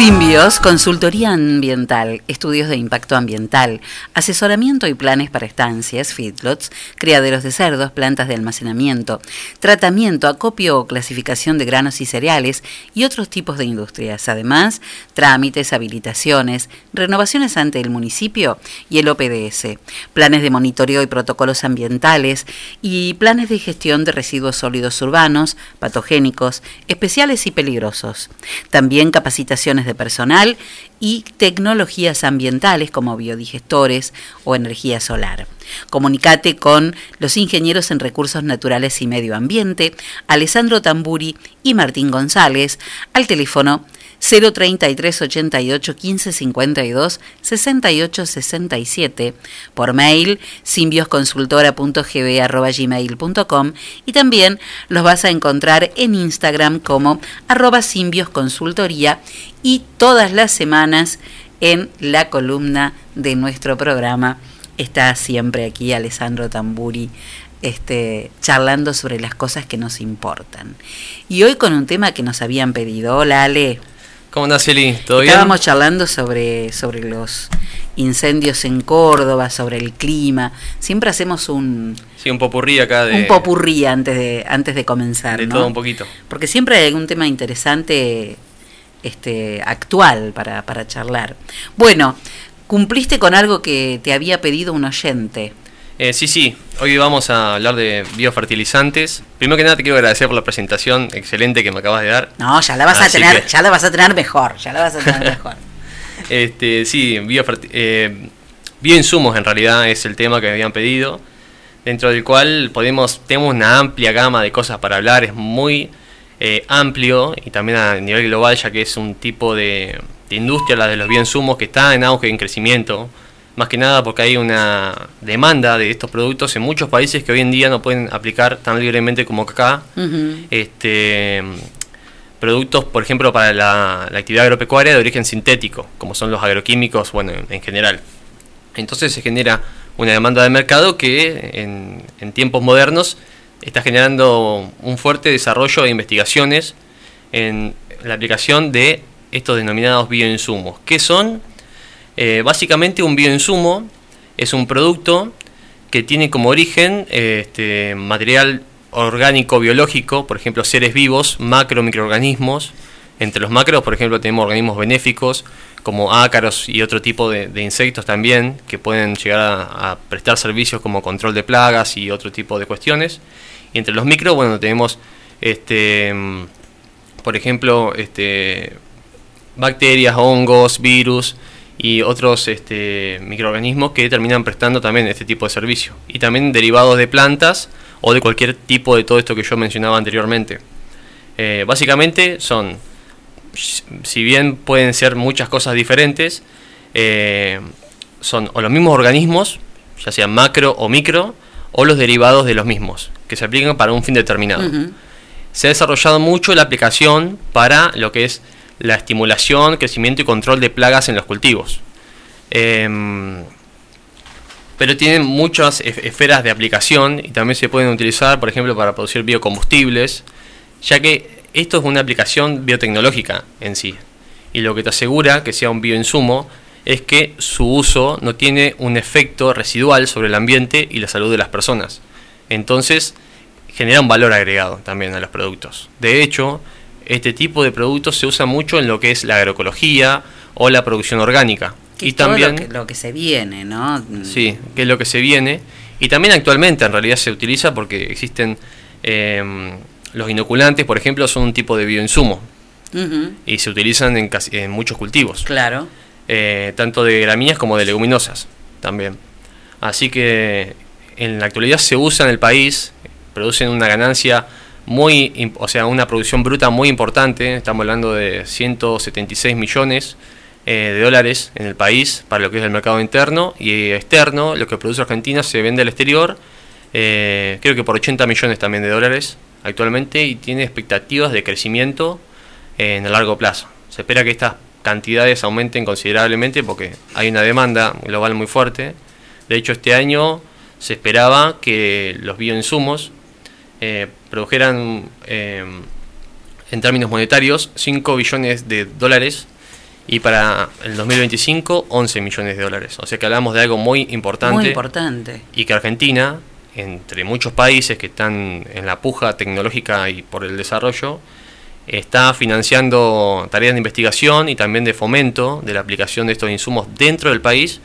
Simbios, consultoría ambiental, estudios de impacto ambiental, asesoramiento y planes para estancias, feedlots, criaderos de cerdos, plantas de almacenamiento, tratamiento, acopio o clasificación de granos y cereales y otros tipos de industrias. Además, trámites, habilitaciones, renovaciones ante el municipio y el OPDS, planes de monitoreo y protocolos ambientales y planes de gestión de residuos sólidos urbanos, patogénicos, especiales y peligrosos. También capacitaciones de personal y tecnologías ambientales como biodigestores o energía solar. Comunicate con los ingenieros en recursos naturales y medio ambiente, Alessandro Tamburi y Martín González, al teléfono 033 88 15 52 68 67 por mail simbiosconsultora.gb.gmail.com y también los vas a encontrar en Instagram como arroba simbiosconsultoría y todas las semanas en la columna de nuestro programa está siempre aquí Alessandro Tamburi este, charlando sobre las cosas que nos importan. Y hoy con un tema que nos habían pedido. Hola Ale. ¿Cómo andás, Eli? ¿Todo bien? Estábamos charlando sobre, sobre los incendios en Córdoba, sobre el clima. Siempre hacemos un, Sí, un popurrí acá de... un popurrí antes de, antes de comenzar. De ¿no? todo un poquito. Porque siempre hay algún tema interesante este, actual para, para charlar. Bueno, cumpliste con algo que te había pedido un oyente. Eh, sí, sí, hoy vamos a hablar de biofertilizantes. Primero que nada te quiero agradecer por la presentación excelente que me acabas de dar. No, ya la vas a tener, que- ya la vas a tener mejor, ya la vas a tener mejor. [laughs] Este, sí, eh, bioinsumos en realidad es el tema que me habían pedido, dentro del cual podemos tenemos una amplia gama de cosas para hablar, es muy eh, amplio y también a nivel global ya que es un tipo de, de industria, la de los bioinsumos, que está en auge, en crecimiento, más que nada porque hay una demanda de estos productos en muchos países que hoy en día no pueden aplicar tan libremente como acá este, productos, por ejemplo, para la, la actividad agropecuaria de origen sintético, como son los agroquímicos, bueno, en, en general. Entonces se genera una demanda de mercado que en, en tiempos modernos está generando un fuerte desarrollo de investigaciones en la aplicación de estos denominados bioinsumos. ¿Qué son? Eh, básicamente un bioinsumo es un producto que tiene como origen eh, este, material orgánico biológico, por ejemplo seres vivos, macro microorganismos. Entre los macros, por ejemplo, tenemos organismos benéficos como ácaros y otro tipo de, insectos también, que pueden llegar a, a prestar servicios como control de plagas y otro tipo de cuestiones. Y entre los micro, bueno, tenemos, este, mm, por ejemplo, este, bacterias, hongos, virus y otros este, microorganismos que terminan prestando también este tipo de servicio. Y también derivados de plantas o de cualquier tipo de todo esto que yo mencionaba anteriormente. Eh, básicamente son, si bien pueden ser muchas cosas diferentes, eh, son o los mismos organismos, ya sean macro o micro, o los derivados de los mismos, que se aplican para un fin determinado. Se ha desarrollado mucho la aplicación para lo que es la estimulación, crecimiento y control de plagas en los cultivos. Em, pero tienen muchas ef- esferas de aplicación y también se pueden utilizar, por ejemplo, para producir biocombustibles, ya que esto es una aplicación biotecnológica en sí. Y lo que te asegura que sea un bioinsumo es que su uso no tiene un efecto residual sobre el ambiente y la salud de las personas. Entonces, genera un valor agregado también a los productos. De hecho, este tipo de productos se usa mucho en lo que es la agroecología o la producción orgánica. Que y también lo que, lo que se viene, ¿no? Sí, que es lo que se viene. Y también actualmente en realidad se utiliza porque existen em, los inoculantes, por ejemplo, son un tipo de bioinsumo y se utilizan en, casi- en muchos cultivos. Claro. Eh, tanto de gramíneas como de leguminosas también. Así que en la actualidad se usa en el país, producen una ganancia muy, o sea, una producción bruta muy importante, estamos hablando de 176 millones eh, de dólares en el país para lo que es el mercado interno y externo, lo que produce Argentina se vende al exterior, eh, creo que por 80 millones también de dólares actualmente y tiene expectativas de crecimiento eh, en el largo plazo. Se espera que estas cantidades aumenten considerablemente porque hay una demanda global muy fuerte. De hecho, este año se esperaba que los bioinsumos produjeran eh, en términos monetarios 5 billones de dólares y para el 2025 11 millones de dólares. O sea que hablamos de algo muy importante Muy importante. y que Argentina, entre muchos países que están en la puja tecnológica y por el desarrollo, está financiando tareas de investigación y también de fomento de la aplicación de estos insumos dentro del país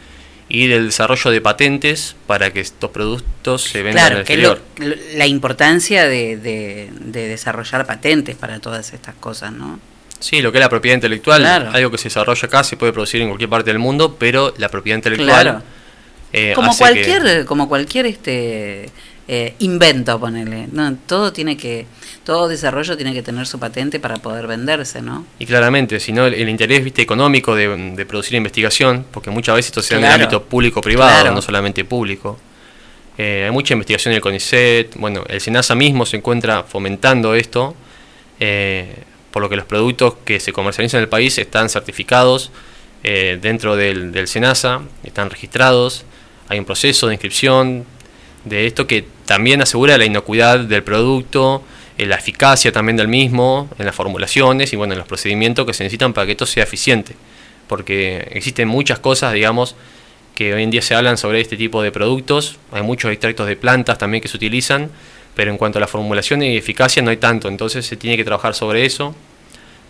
y del desarrollo de patentes para que estos productos se vendan Claro, al que es lo- exterior. lo- la importancia de, de- de desarrollar patentes para todas estas cosas, ¿no? Sí, lo que es la propiedad intelectual, Claro. algo que se desarrolla acá, se puede producir en cualquier parte del mundo, pero la propiedad intelectual Claro. eh, como que- cualquier, como cualquier este eh, invento, ponele. No, todo tiene que, todo desarrollo tiene que tener su patente para poder venderse, ¿no? Y claramente, si no, el, el interés viste económico de, de producir investigación, porque muchas veces esto se da en el ámbito público-privado, Claro. no solamente público. Eh, hay mucha investigación en el CONICET, bueno, el SENASA mismo se encuentra fomentando esto, eh, por lo que los productos que se comercializan en el país están certificados eh, dentro del, del SENASA, están registrados, hay un proceso de inscripción de esto que también asegura la inocuidad del producto, eh, la eficacia también del mismo, en las formulaciones y bueno, en los procedimientos que se necesitan para que esto sea eficiente. Porque existen muchas cosas, digamos, que hoy en día se hablan sobre este tipo de productos. Hay muchos extractos de plantas también que se utilizan, pero en cuanto a la formulación y eficacia no hay tanto. Entonces se tiene que trabajar sobre eso.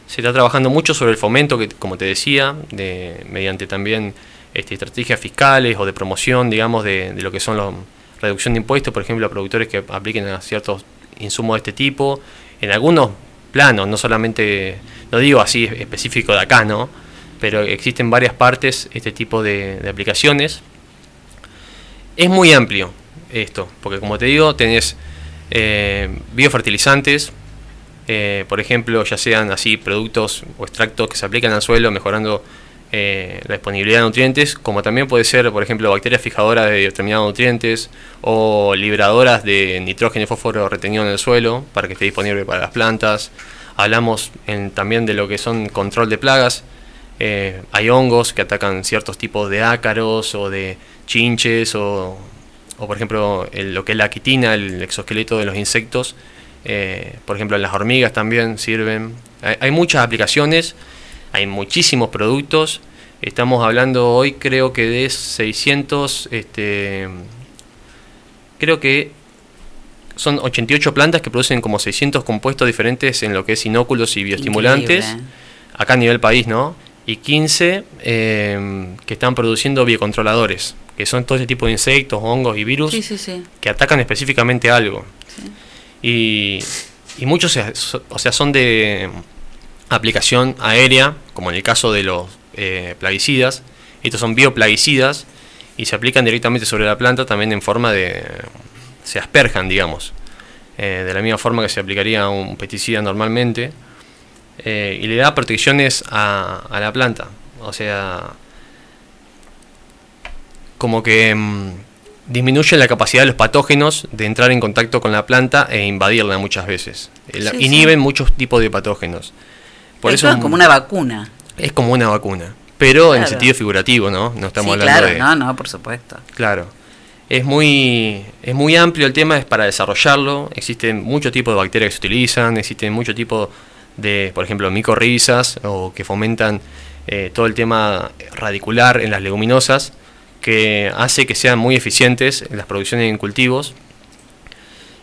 Se está trabajando mucho sobre el fomento, que como te decía, de, mediante también este, estrategias fiscales o de promoción, digamos, de, de lo que son los reducción de impuestos, por ejemplo, a productores que apliquen a ciertos insumos de este tipo, en algunos planos, no solamente, no digo así específico de acá, ¿no? Pero existen varias partes este tipo de, aplicaciones. Es muy amplio esto, porque como te digo, tenés eh, biofertilizantes, eh, por ejemplo, ya sean así productos o extractos que se aplican al suelo, mejorando eh, la disponibilidad de nutrientes, como también puede ser, por ejemplo, bacterias fijadoras de determinados nutrientes o liberadoras de nitrógeno y fósforo retenido en el suelo para que esté disponible para las plantas. Hablamos en- también de lo que son control de plagas. Eh, hay hongos que atacan ciertos tipos de ácaros o de chinches o, por ejemplo, lo que es la quitina, el exoesqueleto de los insectos. Eh, por ejemplo, en las hormigas también sirven. Hay muchas aplicaciones, hay muchísimos productos. Estamos hablando hoy creo que de 600, este, creo que son 88 plantas que producen como 600 compuestos diferentes en lo que es inóculos y bioestimulantes, Increíble. acá a nivel país, ¿no? y 15 eh, que están produciendo biocontroladores, que son todo ese tipo de insectos, hongos y virus Sí, sí, sí. que atacan específicamente algo. Y, y muchos, o sea, son de aplicación aérea, como en el caso de los eh, plaguicidas. Estos son bioplaguicidas y se aplican directamente sobre la planta también en forma de... se asperjan, digamos. eh, de la misma forma que se aplicaría un pesticida normalmente. eh, y le da protecciones a, a la planta. O sea, como que mm, disminuye la capacidad de los patógenos de entrar en contacto con la planta e invadirla muchas veces. La- Sí, inhiben muchos tipos de patógenos. Por eso es como una vacuna. es como una vacuna, pero en sentido figurativo, ¿no? No estamos sí, hablando claro, de no, no, por supuesto. Claro. Es muy, es muy amplio el tema, es para desarrollarlo. Existen muchos tipos de bacterias que se utilizan, existen muchos tipos de, por ejemplo, micorrizas o que fomentan eh, todo el tema radicular en las leguminosas, que hace que sean muy eficientes en las producciones en cultivos.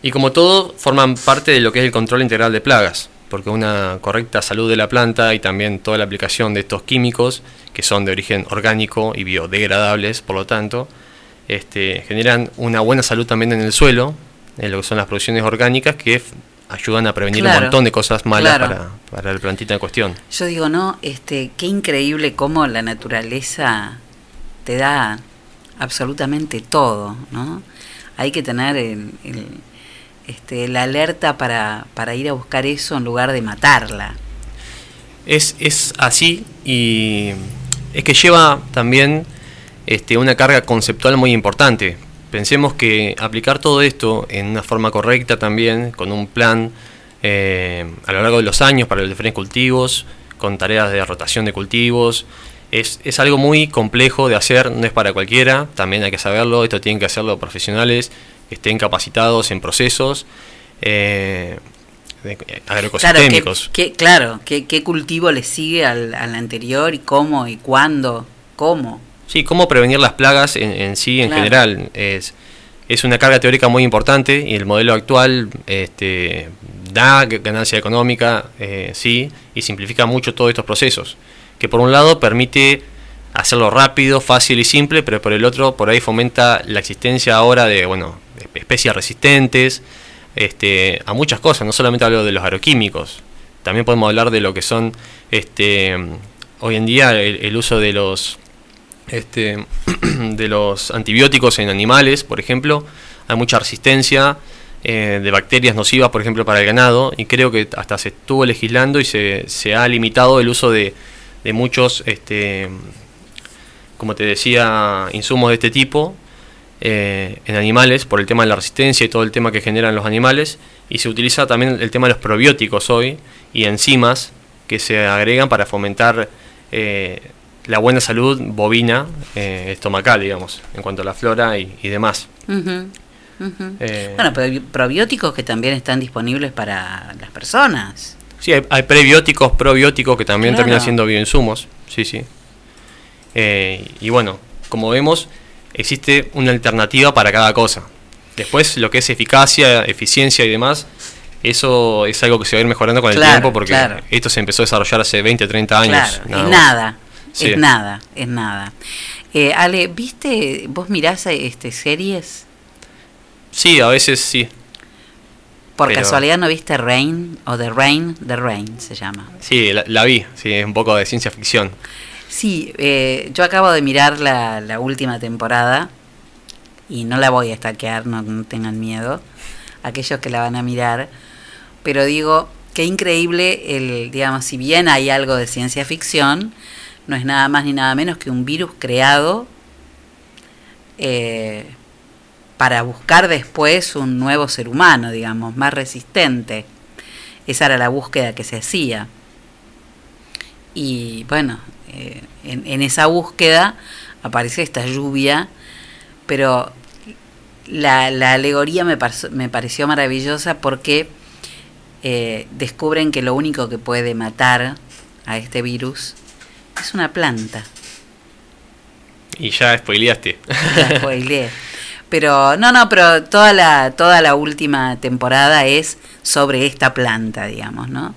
Y como todo, forman parte de lo que es el control integral de plagas, porque una correcta salud de la planta y también toda la aplicación de estos químicos, que son de origen orgánico y biodegradables, por lo tanto, este, generan una buena salud también en el suelo, en lo que son las producciones orgánicas, que ayudan a prevenir Claro, un montón de cosas malas claro. para, para la plantita en cuestión. Yo digo, no, este, qué increíble cómo la naturaleza te da absolutamente todo, ¿no? Hay que tener el, el, este, la alerta para, para ir a buscar eso en lugar de matarla. Es, es así y es que lleva también este, una carga conceptual muy importante. Pensemos que aplicar todo esto en una forma correcta también, con un plan eh, a lo largo de los años para los diferentes cultivos, con tareas de rotación de cultivos, es, es algo muy complejo de hacer, no es para cualquiera, también hay que saberlo, esto tienen que hacerlo profesionales estén capacitados en procesos eh, de- Claro, ¿qué, agroecosistémicos. qué- claro, ¿qué, qué cultivo le sigue al, al anterior y cómo y cuándo? ¿Cómo? Sí, cómo prevenir las plagas en, en sí, en Claro. general. Es, es una carga teórica muy importante y el modelo actual este, da ganancia económica, eh, sí, y simplifica mucho todos estos procesos. Que por un lado permite hacerlo rápido, fácil y simple, pero por el otro por ahí fomenta la existencia ahora de bueno especies resistentes este, a muchas cosas, no solamente hablo de los agroquímicos, también podemos hablar de lo que son este, hoy en día el, uso de los este, [clears throat] de los antibióticos en animales, por ejemplo, hay mucha resistencia eh, de bacterias nocivas, por ejemplo, para el ganado, y creo que hasta se estuvo legislando y se, se ha limitado el uso de, de muchos, este, como te decía, insumos de este tipo eh, en animales por el tema de la resistencia y todo el tema que generan los animales, y se utiliza también el tema de los probióticos hoy y enzimas que se agregan para fomentar eh, la buena salud bovina eh, estomacal, digamos, en cuanto a la flora y, y demás. Eh, Bueno, pero probióticos que también están disponibles para las personas. Sí, hay, hay prebióticos, probióticos que también Claro. terminan siendo bioinsumos. Sí, sí. Eh, y bueno, como vemos, existe una alternativa para cada cosa. Después, lo que es eficacia, eficiencia y demás, eso es algo que se va a ir mejorando con el tiempo porque claro. esto se empezó a desarrollar hace 20, 30 años. Claro, nada es nada, Sí. es nada, es nada. Eh, Ale, ¿viste, vos mirás este, series? Sí, a veces sí. ¿Por Pero- casualidad no viste Rain o The Rain? The Rain se llama. Sí, la, la vi, sí, es un poco de ciencia ficción. Sí, eh, yo acabo de mirar la, última temporada y no la voy a estaquear, no, no tengan miedo, aquellos que la van a mirar, pero digo, qué increíble el, digamos, si bien hay algo de ciencia ficción, no es nada más ni nada menos que un virus creado eh, para buscar después un nuevo ser humano, digamos, más resistente. Esa era la búsqueda que se hacía. Y bueno, eh, en, en esa búsqueda aparece esta lluvia, pero la, la alegoría me, me pareció maravillosa porque eh, descubren que lo único que puede matar a este virus es una planta. Y ya spoileaste. La spoileé. Pero no, no, pero toda la toda la última temporada es sobre esta planta, digamos, ¿no?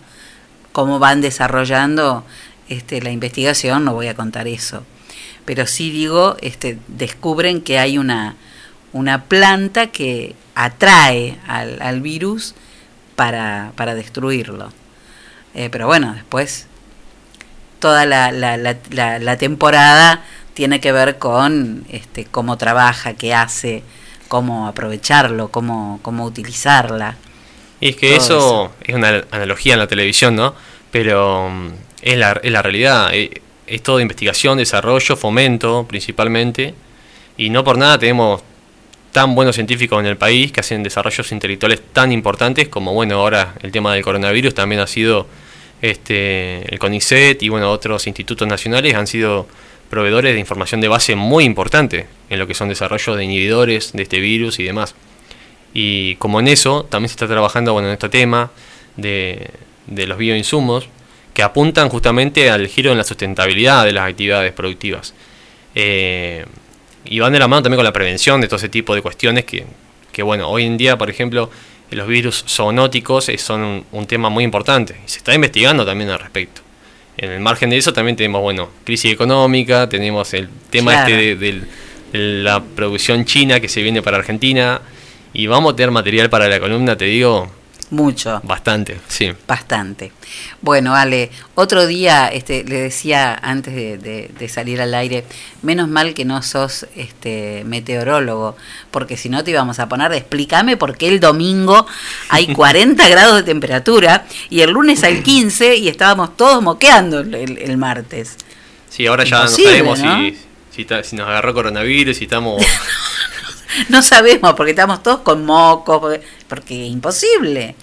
Cómo van desarrollando este, la investigación, no voy a contar eso. Pero sí digo, este, descubren que hay una, una planta que atrae al, al virus para, para destruirlo. Eh, pero bueno, después toda la, la, la, la- temporada tiene que ver con este, cómo trabaja, qué hace, cómo aprovecharlo, cómo, cómo utilizarla. Y es que eso, es una analogía en la televisión, ¿no? Pero mm, es la, es la realidad. eh, Es, todo investigación, desarrollo, fomento principalmente. Y no por nada tenemos tan buenos científicos en el país que hacen desarrollos intelectuales tan importantes como, bueno, ahora el tema del coronavirus también ha sido este, el CONICET y, bueno, otros institutos nacionales han sido proveedores de información de base muy importante en lo que son desarrollos de inhibidores de este virus y demás. Y como en eso, también se está trabajando bueno, en este tema de, de los bioinsumos que apuntan justamente al giro en la sustentabilidad de las actividades productivas. Eh, y van de la mano también con la prevención de todo ese tipo de cuestiones que, que bueno, hoy en día, por ejemplo, los virus zoonóticos eh, son un, un tema muy importante y se está investigando también al respecto. En el margen de eso también tenemos, bueno, crisis económica, tenemos el tema Claro. este de la producción china que se viene para Argentina y vamos a tener material para la columna, te digo, Mucho. bastante, sí. Bastante. Bueno, Ale, otro día este, le decía antes de, de- de salir al aire, menos mal que no sos este meteorólogo, porque si no te íbamos a poner de explícame por qué el domingo hay [laughs] 40 grados de temperatura y el lunes hay 15 y estábamos todos moqueando el, el- martes. Sí, ahora ya Imposible, no sabemos ¿no? Si, si, si nos agarró coronavirus, si estamos... [laughs] No sabemos porque estamos todos con mocos, porque, porque es imposible.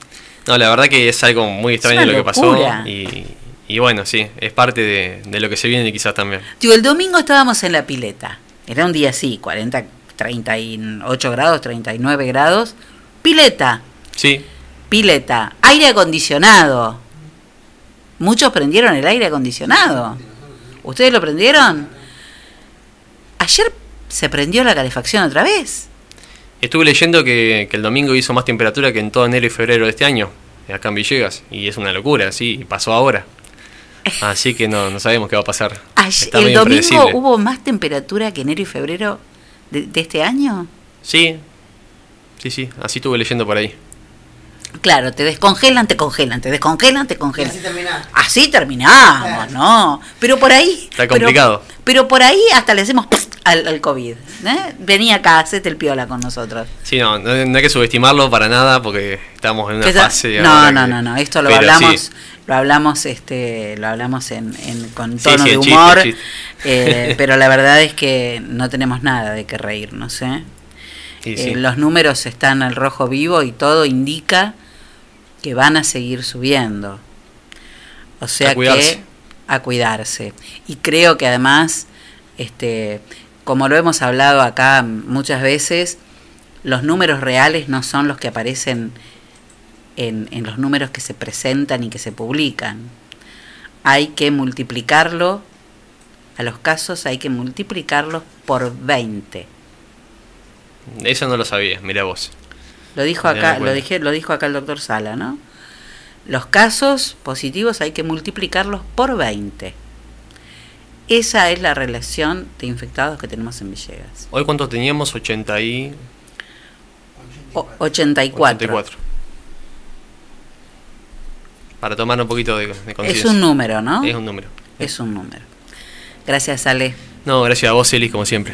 No, la verdad que es algo muy extraño lo que pasó y, y bueno, sí, es parte de, de lo que se viene quizás también. Digo, el domingo estábamos en la pileta. Era un día así, 40, 38 grados, 39 grados. Pileta, Sí, pileta, aire acondicionado. Muchos prendieron el aire acondicionado. ¿Ustedes lo prendieron? Ayer se prendió la calefacción otra vez. Estuve leyendo que, que el domingo hizo más temperatura que en todo enero y febrero de este año, acá en Villegas, y es una locura, sí, pasó ahora. Así que no, no sabemos qué va a pasar. [laughs] Ayer- el domingo hubo más temperatura que enero y febrero de, de este año. Sí, sí, sí, así estuve leyendo por ahí. Claro, te descongelan, te congelan, te descongelan, te congelan. Así terminamos, ¿no? Pero por ahí. Está complicado. Pero, por ahí hasta le hacemos al, al COVID. ¿eh? Vení acá, hacete el piola con nosotros. Sí, no, no, no hay que subestimarlo para nada porque estamos en una Que esa- fase... no, ahora no, que- no, no, esto lo pero hablamos, sí, lo hablamos, este, lo hablamos en, en- con Sí, tono sí, de el chiste, humor, el chiste. eh, [laughs] pero la verdad es que no tenemos nada de qué reírnos, ¿eh? Y Eh, sí. los números están al rojo vivo y todo indica que van a seguir subiendo. O sea A que a cuidarse. Y creo que además, este, como lo hemos hablado acá muchas veces, los números reales no son los que aparecen en, en los números que se presentan y que se publican. Hay que multiplicarlo, a los casos hay que multiplicarlos por 20. Eso no lo sabía, mira vos. Lo dijo acá, lo dije, lo dijo acá el doctor Sala, ¿no? Los casos positivos hay que multiplicarlos por 20. Esa es la relación de infectados que tenemos en Villegas. Hoy cuántos teníamos, 80 y... O- 84. 84. Para tomar un poquito de, de Es un número, ¿no? Es un número. Es un número. Gracias, Ale. No, gracias a vos, Eli, como siempre.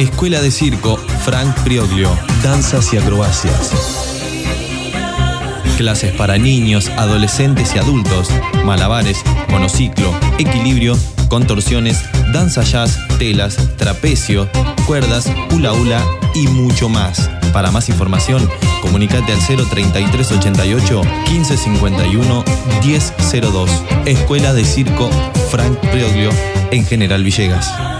Escuela de Circo Frank Prioglio, danzas y acrobacias. Clases para niños, adolescentes y adultos, malabares, monociclo, equilibrio, contorsiones, danza jazz, telas, trapecio, cuerdas, hula hula y mucho más. Para más información, comunicate al 03388 1551 1002. Escuela de Circo Frank Prioglio en General Villegas.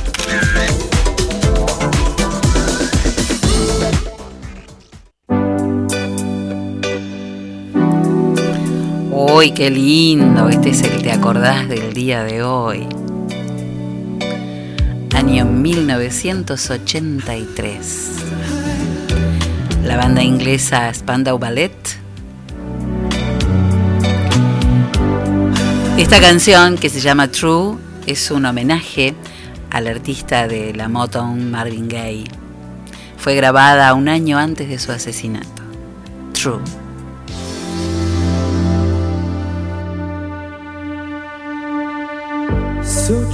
Uy, qué lindo. Este es el Te acordás del día de hoy. Año 1983. La banda inglesa Spandau Ballet. Esta canción que se llama True es un homenaje al artista de la Motown Marvin Gaye. Fue grabada un año antes de su asesinato. True.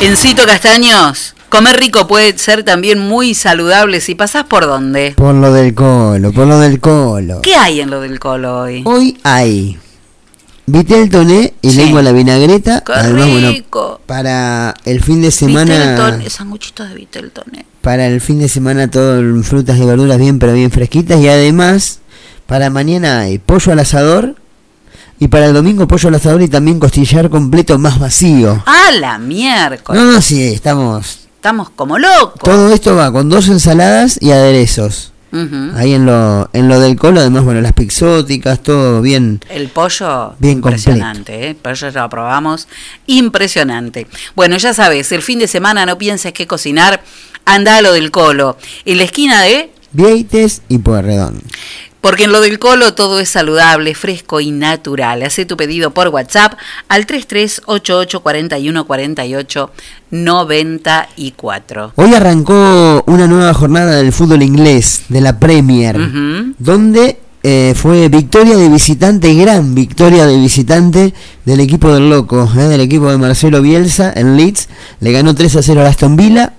Encito Castaños, comer rico puede ser también muy saludable si pasás por dónde. Por lo del colo, por lo del colo. ¿Qué hay en lo del colo hoy? Hoy hay vitel toné y lengua a la vinagreta. Qué Además, bueno, rico. para el fin de semana, Viteltoné, sanguchitos de Viteltoné. para el fin de semana todo en frutas y verduras bien pero bien fresquitas y además para mañana hay pollo al asador y para el domingo pollo al asador y también costillar completo más vacío. ¡Ah, la miércoles! No, no, sí, estamos. Estamos como locos. Todo esto va con dos ensaladas y aderezos. Ahí en lo, en lo del colo, además, bueno, las pixóticas, todo bien. El pollo, Bien impresionante, ¿eh? El pollo ya lo probamos, impresionante. Bueno, ya sabes, el fin de semana no pienses qué cocinar, anda a lo del colo. En la esquina de... Vieites y Pueyrredón. Porque en lo del colo todo es saludable, fresco y natural. Haz tu pedido por WhatsApp al 3388 41 48 94. Hoy arrancó una nueva jornada del fútbol inglés, de la Premier, donde eh, fue victoria de visitante, gran victoria de visitante del equipo del Loco, eh, del equipo de Marcelo Bielsa en Leeds. Le ganó 3 a 0 a Aston Villa.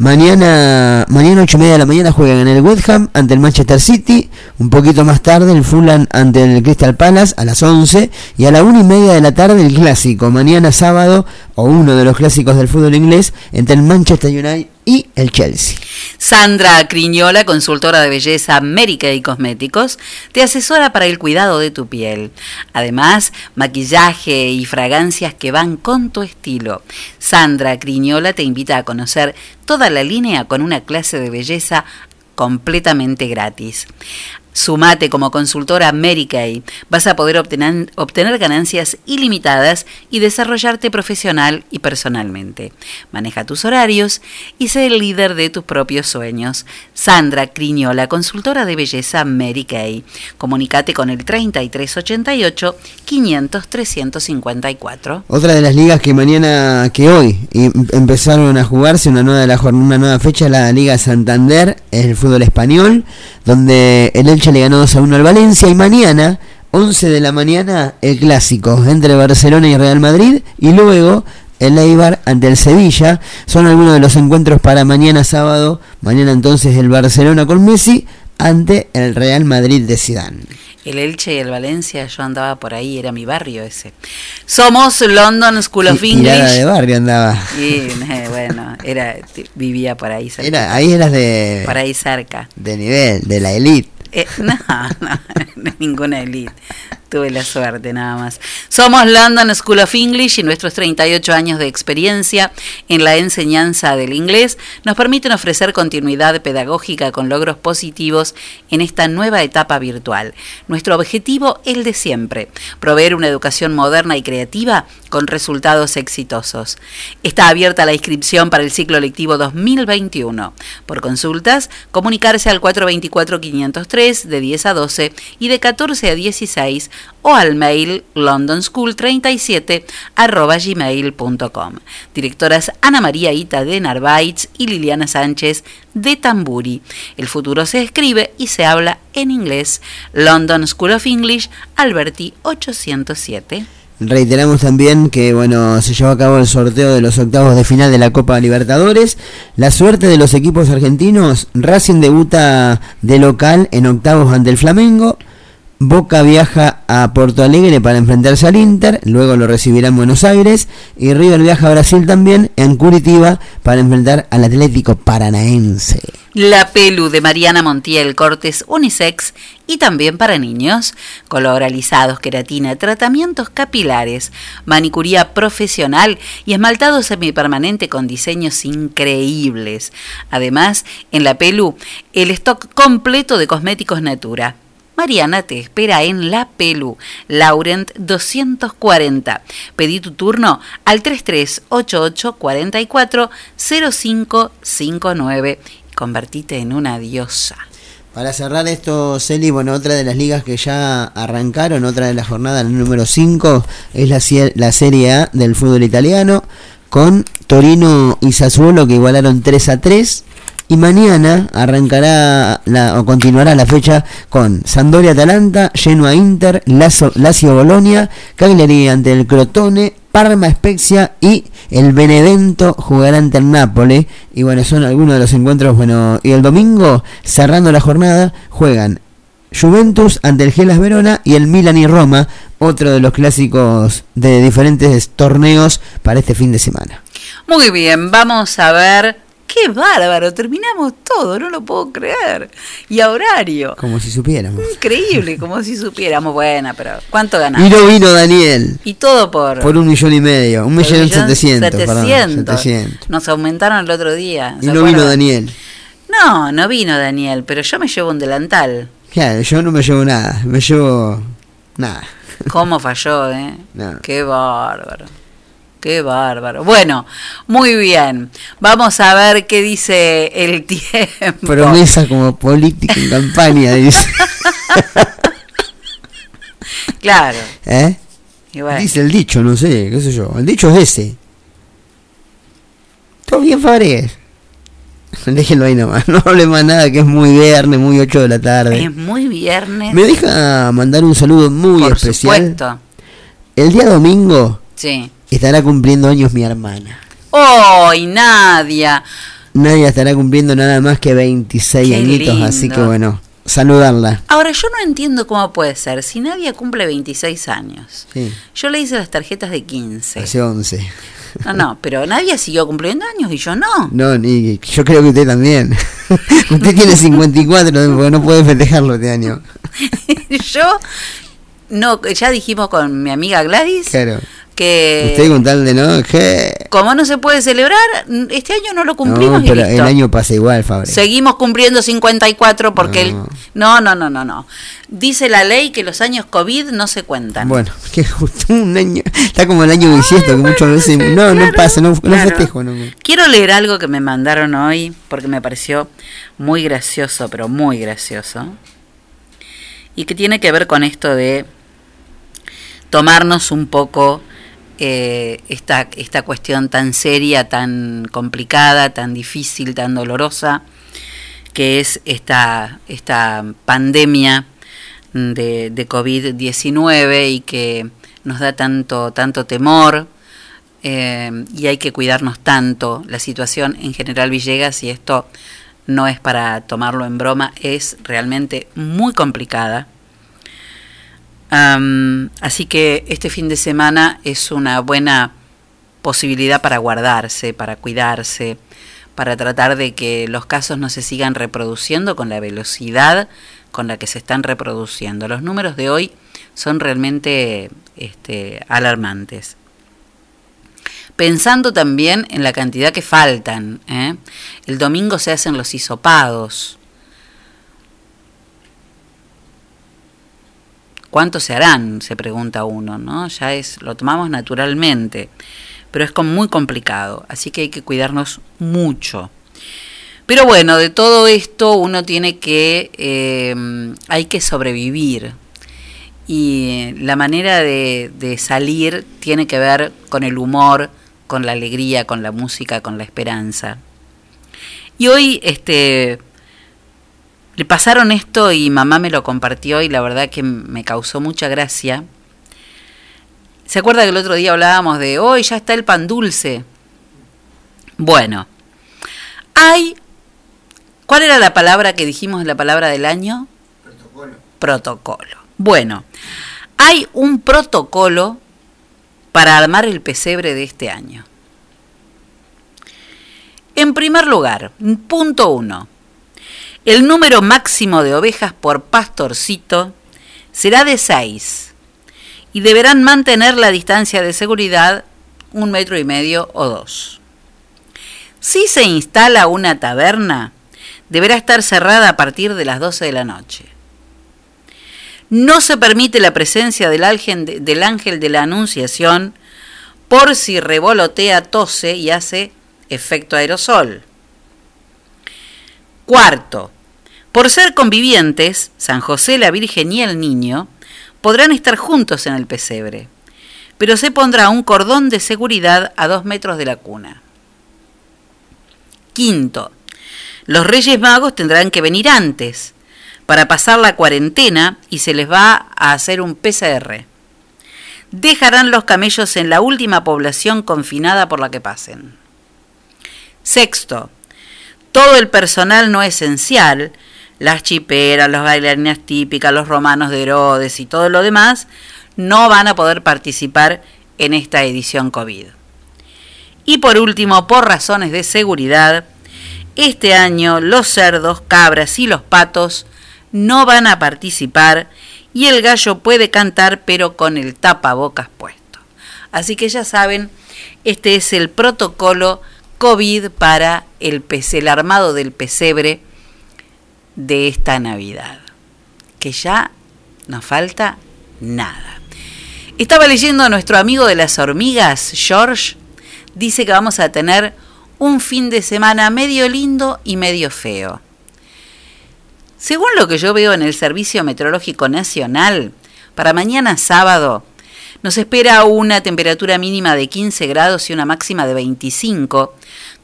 Mañana, mañana 8 y media de la mañana juegan en el West Ham ante el Manchester City. Un poquito más tarde el Fulham ante el Crystal Palace a las 11. Y a la 1 y media de la tarde el clásico. Mañana sábado, o uno de los clásicos del fútbol inglés, entre el Manchester United y el Chelsea. Sandra Criñola, consultora de belleza América y Cosméticos, te asesora para el cuidado de tu piel. Además, maquillaje y fragancias que van con tu estilo. Sandra Criñola te invita a conocer toda la línea con una clase de belleza completamente gratis. Sumate como consultora Kay. Vas a poder obtener, obtener ganancias ilimitadas y desarrollarte profesional y personalmente. Maneja tus horarios y sé el líder de tus propios sueños. Sandra Criñola, consultora de belleza Kay. Comunicate con el 3388 500 354. Otra de las ligas que mañana, que hoy y- empezaron a jugarse una nueva, una nueva fecha, la Liga Santander, el fútbol español, donde el Elche le ganó 2 a 1 al Valencia y mañana, 11 de la mañana, el clásico entre Barcelona y Real Madrid y luego el Eibar ante el Sevilla. Son algunos de los encuentros para mañana sábado. Mañana entonces el Barcelona con Messi ante el Real Madrid de Zidane. El Elche y el Valencia, yo andaba por ahí, era mi barrio ese. Somos London School of Y- English. de barrio andaba. Y eh, bueno, era vivía por ahí cerca. Era, ahí eras de, Por ahí cerca. de nivel, de la elite. Eh, [laughs] no, no, ninguna elite. Tuve la suerte nada más. Somos London School of English y nuestros 38 años de experiencia en la enseñanza del inglés nos permiten ofrecer continuidad pedagógica con logros positivos en esta nueva etapa virtual. Nuestro objetivo, el de siempre, proveer una educación moderna y creativa con resultados exitosos. Está abierta la inscripción para el ciclo lectivo 2021. Por consultas, comunicarse al 424-503 de 10 a 12 y de 14 a 16 o al mail londonschool37 arroba gmail.com. Directoras Ana María Ita de Narváez y Liliana Sánchez de Tamburi. El futuro se escribe y se habla en inglés. London School of English, Alberti 807. Reiteramos también que bueno se llevó a cabo el sorteo de los octavos de final de la Copa Libertadores. La suerte de los equipos argentinos, Racing debuta de local en octavos ante el Flamengo. Boca viaja a Porto Alegre para enfrentarse al Inter, luego lo recibirá en Buenos Aires y River viaja a Brasil también en Curitiba para enfrentar al Atlético Paranaense. La Pelu de Mariana Montiel Cortes Unisex y también para niños. Color alisados, queratina, tratamientos capilares, manicuría profesional y esmaltado semipermanente con diseños increíbles. Además, en La Pelu, el stock completo de cosméticos Natura. Mariana te espera en La Pelu, Laurent 240. Pedí tu turno al 3388 44 0559 y convertite en una diosa. Para cerrar esto, Celi, bueno, otra de las ligas que ya arrancaron, otra de la jornada número 5, es la, la Serie A del fútbol italiano, con Torino y Sassuolo que igualaron 3 a 3. Y mañana arrancará la, o continuará la fecha con Sampdoria Atalanta, Genoa Inter, Lazio, Lazio Bolonia, Cagliari ante el Crotone, Parma Spezia y el Benevento jugará ante el Nápoles. Y bueno, son algunos de los encuentros. Bueno, y el domingo, cerrando la jornada, juegan Juventus ante el Gelas Verona y el Milan y Roma, otro de los clásicos de diferentes torneos para este fin de semana. Muy bien, vamos a ver. ¡Qué bárbaro! Terminamos todo, no lo puedo creer. Y a horario. Como si supiéramos. Increíble, como si supiéramos. Buena, pero ¿cuánto ganamos? Y no vino Daniel. Y todo por... Por un millón y medio. Un millón setecientos, perdón. 700. 700. Nos aumentaron el otro día. Y ¿se no vino? Daniel. No, no vino Daniel, pero yo me llevo un delantal. Claro, yo no me llevo nada. Me llevo nada. ¿Cómo falló, eh? No. Qué bárbaro. Qué bárbaro. Bueno, muy bien. Vamos a ver qué dice el [laughs] tiempo. Promesa como política en campaña, dice. [laughs] Claro. ¿Eh? Y bueno. Dice el dicho, no sé, qué sé yo. El dicho es ese. Todo bien, Fabregues. [laughs] Déjenlo ahí nomás. No hable más nada, que es muy viernes, muy 8 de la tarde. Es muy viernes. Me deja mandar un saludo muy Por especial. supuesto. El día domingo Sí. Estará cumpliendo años mi hermana. ¡Ay, Nadia! Nadia estará cumpliendo nada más que 26 Qué añitos, así que bueno, saludarla. Ahora, yo no entiendo cómo puede ser. Si Nadia cumple 26 años, Sí, yo le hice las tarjetas de 15. hace 11. No, no, pero Nadia siguió cumpliendo años y yo no. No, ni, yo creo que usted también. [laughs] usted tiene 54, porque no puede festejarlo este año. [laughs] yo, no, ya dijimos con mi amiga Gladys Claro. Que Usted con tal de no, que... como no se puede celebrar, este año no lo No, cumplimos y pero listo. el año pasa igual, Fabre. Seguimos cumpliendo 54 porque el... No. No, no, no, no, no. Dice la ley que los años COVID no se cuentan. Bueno, [laughs] que justo un año, está como el año bisiesto, que muchas veces, no, no pasa, no, no festejo. No, Quiero leer algo que me mandaron hoy porque me pareció muy gracioso, pero muy gracioso. Y que tiene que ver con esto de tomarnos un poco eh, esta, esta cuestión tan seria, tan complicada, tan difícil, tan dolorosa, que es esta, esta pandemia de, de COVID-19 y que nos da tanto, tanto temor eh, y hay que cuidarnos tanto. La situación en general Villegas, y esto no es para tomarlo en broma, es realmente muy complicada. Así que este fin de semana es una buena posibilidad para guardarse, para cuidarse, para tratar de que los casos no se sigan reproduciendo con la velocidad con la que se están reproduciendo. Los números de hoy son realmente este, alarmantes. Pensando también en la cantidad que faltan. ¿eh? El domingo se hacen los hisopados. ¿Cuántos se harán? Se pregunta uno, ¿no? Ya es, lo tomamos naturalmente, pero es muy complicado, así que hay que cuidarnos mucho. Pero bueno, de todo esto uno tiene que, eh, hay que sobrevivir. Y la manera de, de salir tiene que ver con el humor, con la alegría, con la música, con la esperanza. Y hoy, este, le pasaron esto y mamá me lo compartió y la verdad que me causó mucha gracia. ¿Se acuerda que el otro día hablábamos de hoy ya está el pan dulce? Bueno, hay. ¿Cuál era la palabra que dijimos, la palabra del año? Protocolo. Protocolo. Bueno, hay un protocolo para armar el pesebre de este año. En primer lugar, punto uno. El número máximo de ovejas por pastorcito será de 6 y deberán mantener la distancia de seguridad un metro y medio o dos. Si se instala una taberna, deberá estar cerrada a partir de las 12 de la noche. No se permite la presencia del ángel de, del ángel de la Anunciación por si revolotea, tose y hace efecto aerosol. Cuarto, por ser convivientes, San José, la Virgen y el niño podrán estar juntos en el pesebre, pero se pondrá un cordón de seguridad a dos metros de la cuna. Quinto, los Reyes Magos tendrán que venir antes para pasar la cuarentena y se les va a hacer un PCR. dejarán los camellos en la última población confinada por la que pasen. Sexto, todo el personal no esencial, las chiperas, los bailarinas típicas, los romanos de Herodes y todo lo demás, no van a poder participar en esta edición COVID. Y por último, por razones de seguridad, este año los cerdos, cabras y los patos no van a participar y el gallo puede cantar pero con el tapabocas puesto. Así que ya saben, este es el protocolo COVID para el, armado del pesebre de esta Navidad. Que ya no falta nada. Estaba leyendo a nuestro amigo de las hormigas, George, dice que vamos a tener un fin de semana medio lindo y medio feo. Según lo que yo veo en el Servicio Meteorológico Nacional, para mañana sábado nos espera una temperatura mínima de 15 grados y una máxima de 25,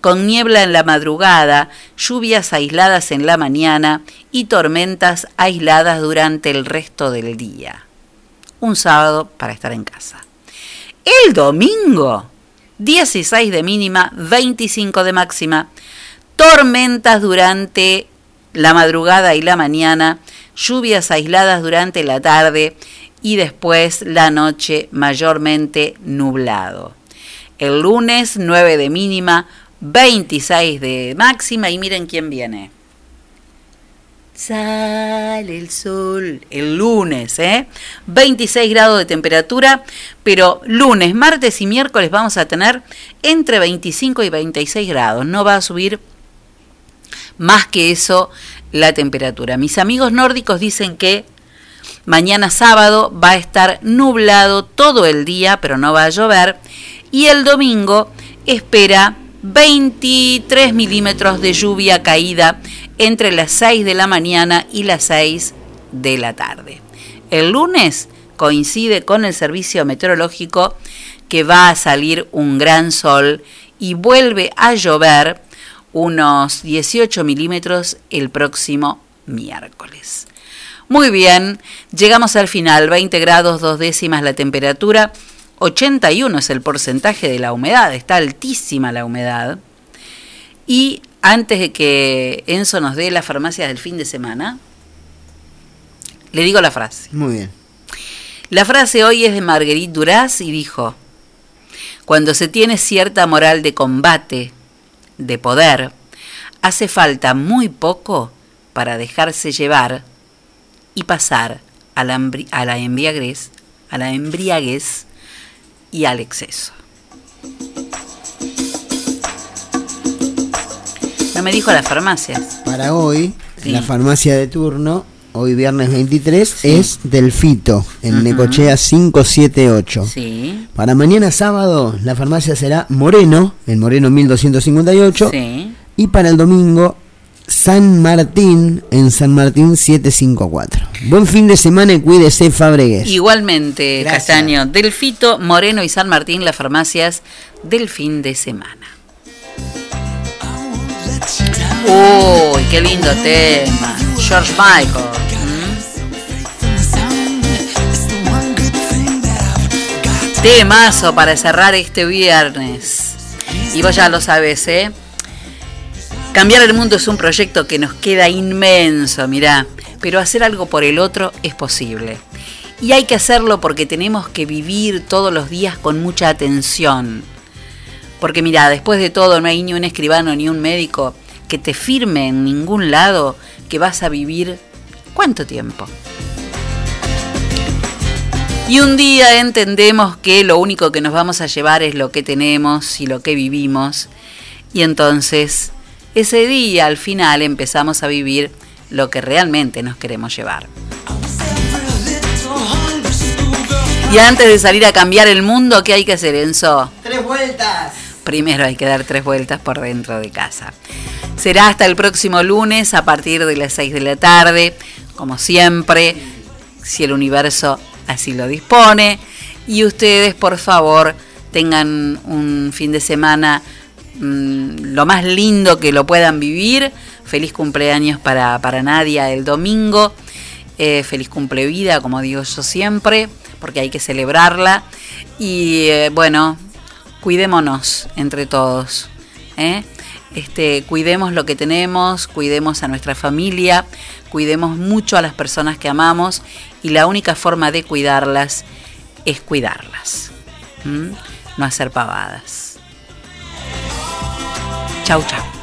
con niebla en la madrugada, lluvias aisladas en la mañana y tormentas aisladas durante el resto del día. Un sábado para estar en casa. El domingo, 16 de mínima, 25 de máxima, tormentas durante la madrugada y la mañana, lluvias aisladas durante la tarde y después la noche mayormente nublado. El lunes 9 de mínima, 26 de máxima y miren quién viene. Sale el sol el lunes, ¿eh? 26 grados de temperatura, pero lunes, martes y miércoles vamos a tener entre 25 y 26 grados. No va a subir más que eso la temperatura. Mis amigos nórdicos dicen que mañana sábado va a estar nublado todo el día, pero no va a llover. Y el domingo espera 23 milímetros de lluvia caída entre las 6 de la mañana y las 6 de la tarde. El lunes coincide con el servicio meteorológico que va a salir un gran sol y vuelve a llover unos 18 milímetros el próximo miércoles. Muy bien, llegamos al final, 20 grados, dos décimas la temperatura, 81 es el porcentaje de la humedad, está altísima la humedad. Y antes de que Enzo nos dé las farmacias del fin de semana, le digo la frase. Muy bien. La frase hoy es de Marguerite Duras y dijo, cuando se tiene cierta moral de combate, de poder, hace falta muy poco para dejarse llevar y pasar a la, a la embriaguez, a la embriaguez y al exceso. No me dijo las farmacias. Para hoy, Sí. la farmacia de turno, hoy viernes 23, es del Fito, en Necochea 578. Sí. Para mañana sábado, la farmacia será Moreno, en Moreno 1258. Sí. Y para el domingo, San Martín, en San Martín 754. Buen fin de semana y cuídese, Fabregues. Igualmente, Gracias. Castaño, Delfito, Moreno y San Martín, las farmacias del fin de semana. Uy, qué lindo tema. George Michael. ¿Mm? Temazo para cerrar este viernes. Y vos ya lo sabés, ¿eh? Cambiar el mundo es un proyecto que nos queda inmenso, mirá, pero hacer algo por el otro es posible. Y hay que hacerlo porque tenemos que vivir todos los días con mucha atención. Porque mirá, después de todo no hay ni un escribano ni un médico que te firme en ningún lado que vas a vivir cuánto tiempo. Y un día entendemos que lo único que nos vamos a llevar es lo que tenemos y lo que vivimos. Y entonces ese día al final empezamos a vivir lo que realmente nos queremos llevar. Y antes de salir a cambiar el mundo, ¿qué hay que hacer, Enzo? Tres vueltas. Primero hay que dar tres vueltas por dentro de casa. Será hasta el próximo lunes a partir de las 6 de la tarde, como siempre, si el universo así lo dispone. Y ustedes, por favor, tengan un fin de semana mm, lo más lindo que lo puedan vivir. Feliz cumpleaños para, para Nadia el domingo. Eh, feliz cumple vida, como digo yo siempre. porque hay que celebrarla. Y eh, bueno, cuidémonos entre todos. ¿eh? Este, cuidemos lo que tenemos, cuidemos a nuestra familia, cuidemos mucho a las personas que amamos y la única forma de cuidarlas es cuidarlas. No hacer pavadas. Chau, chau.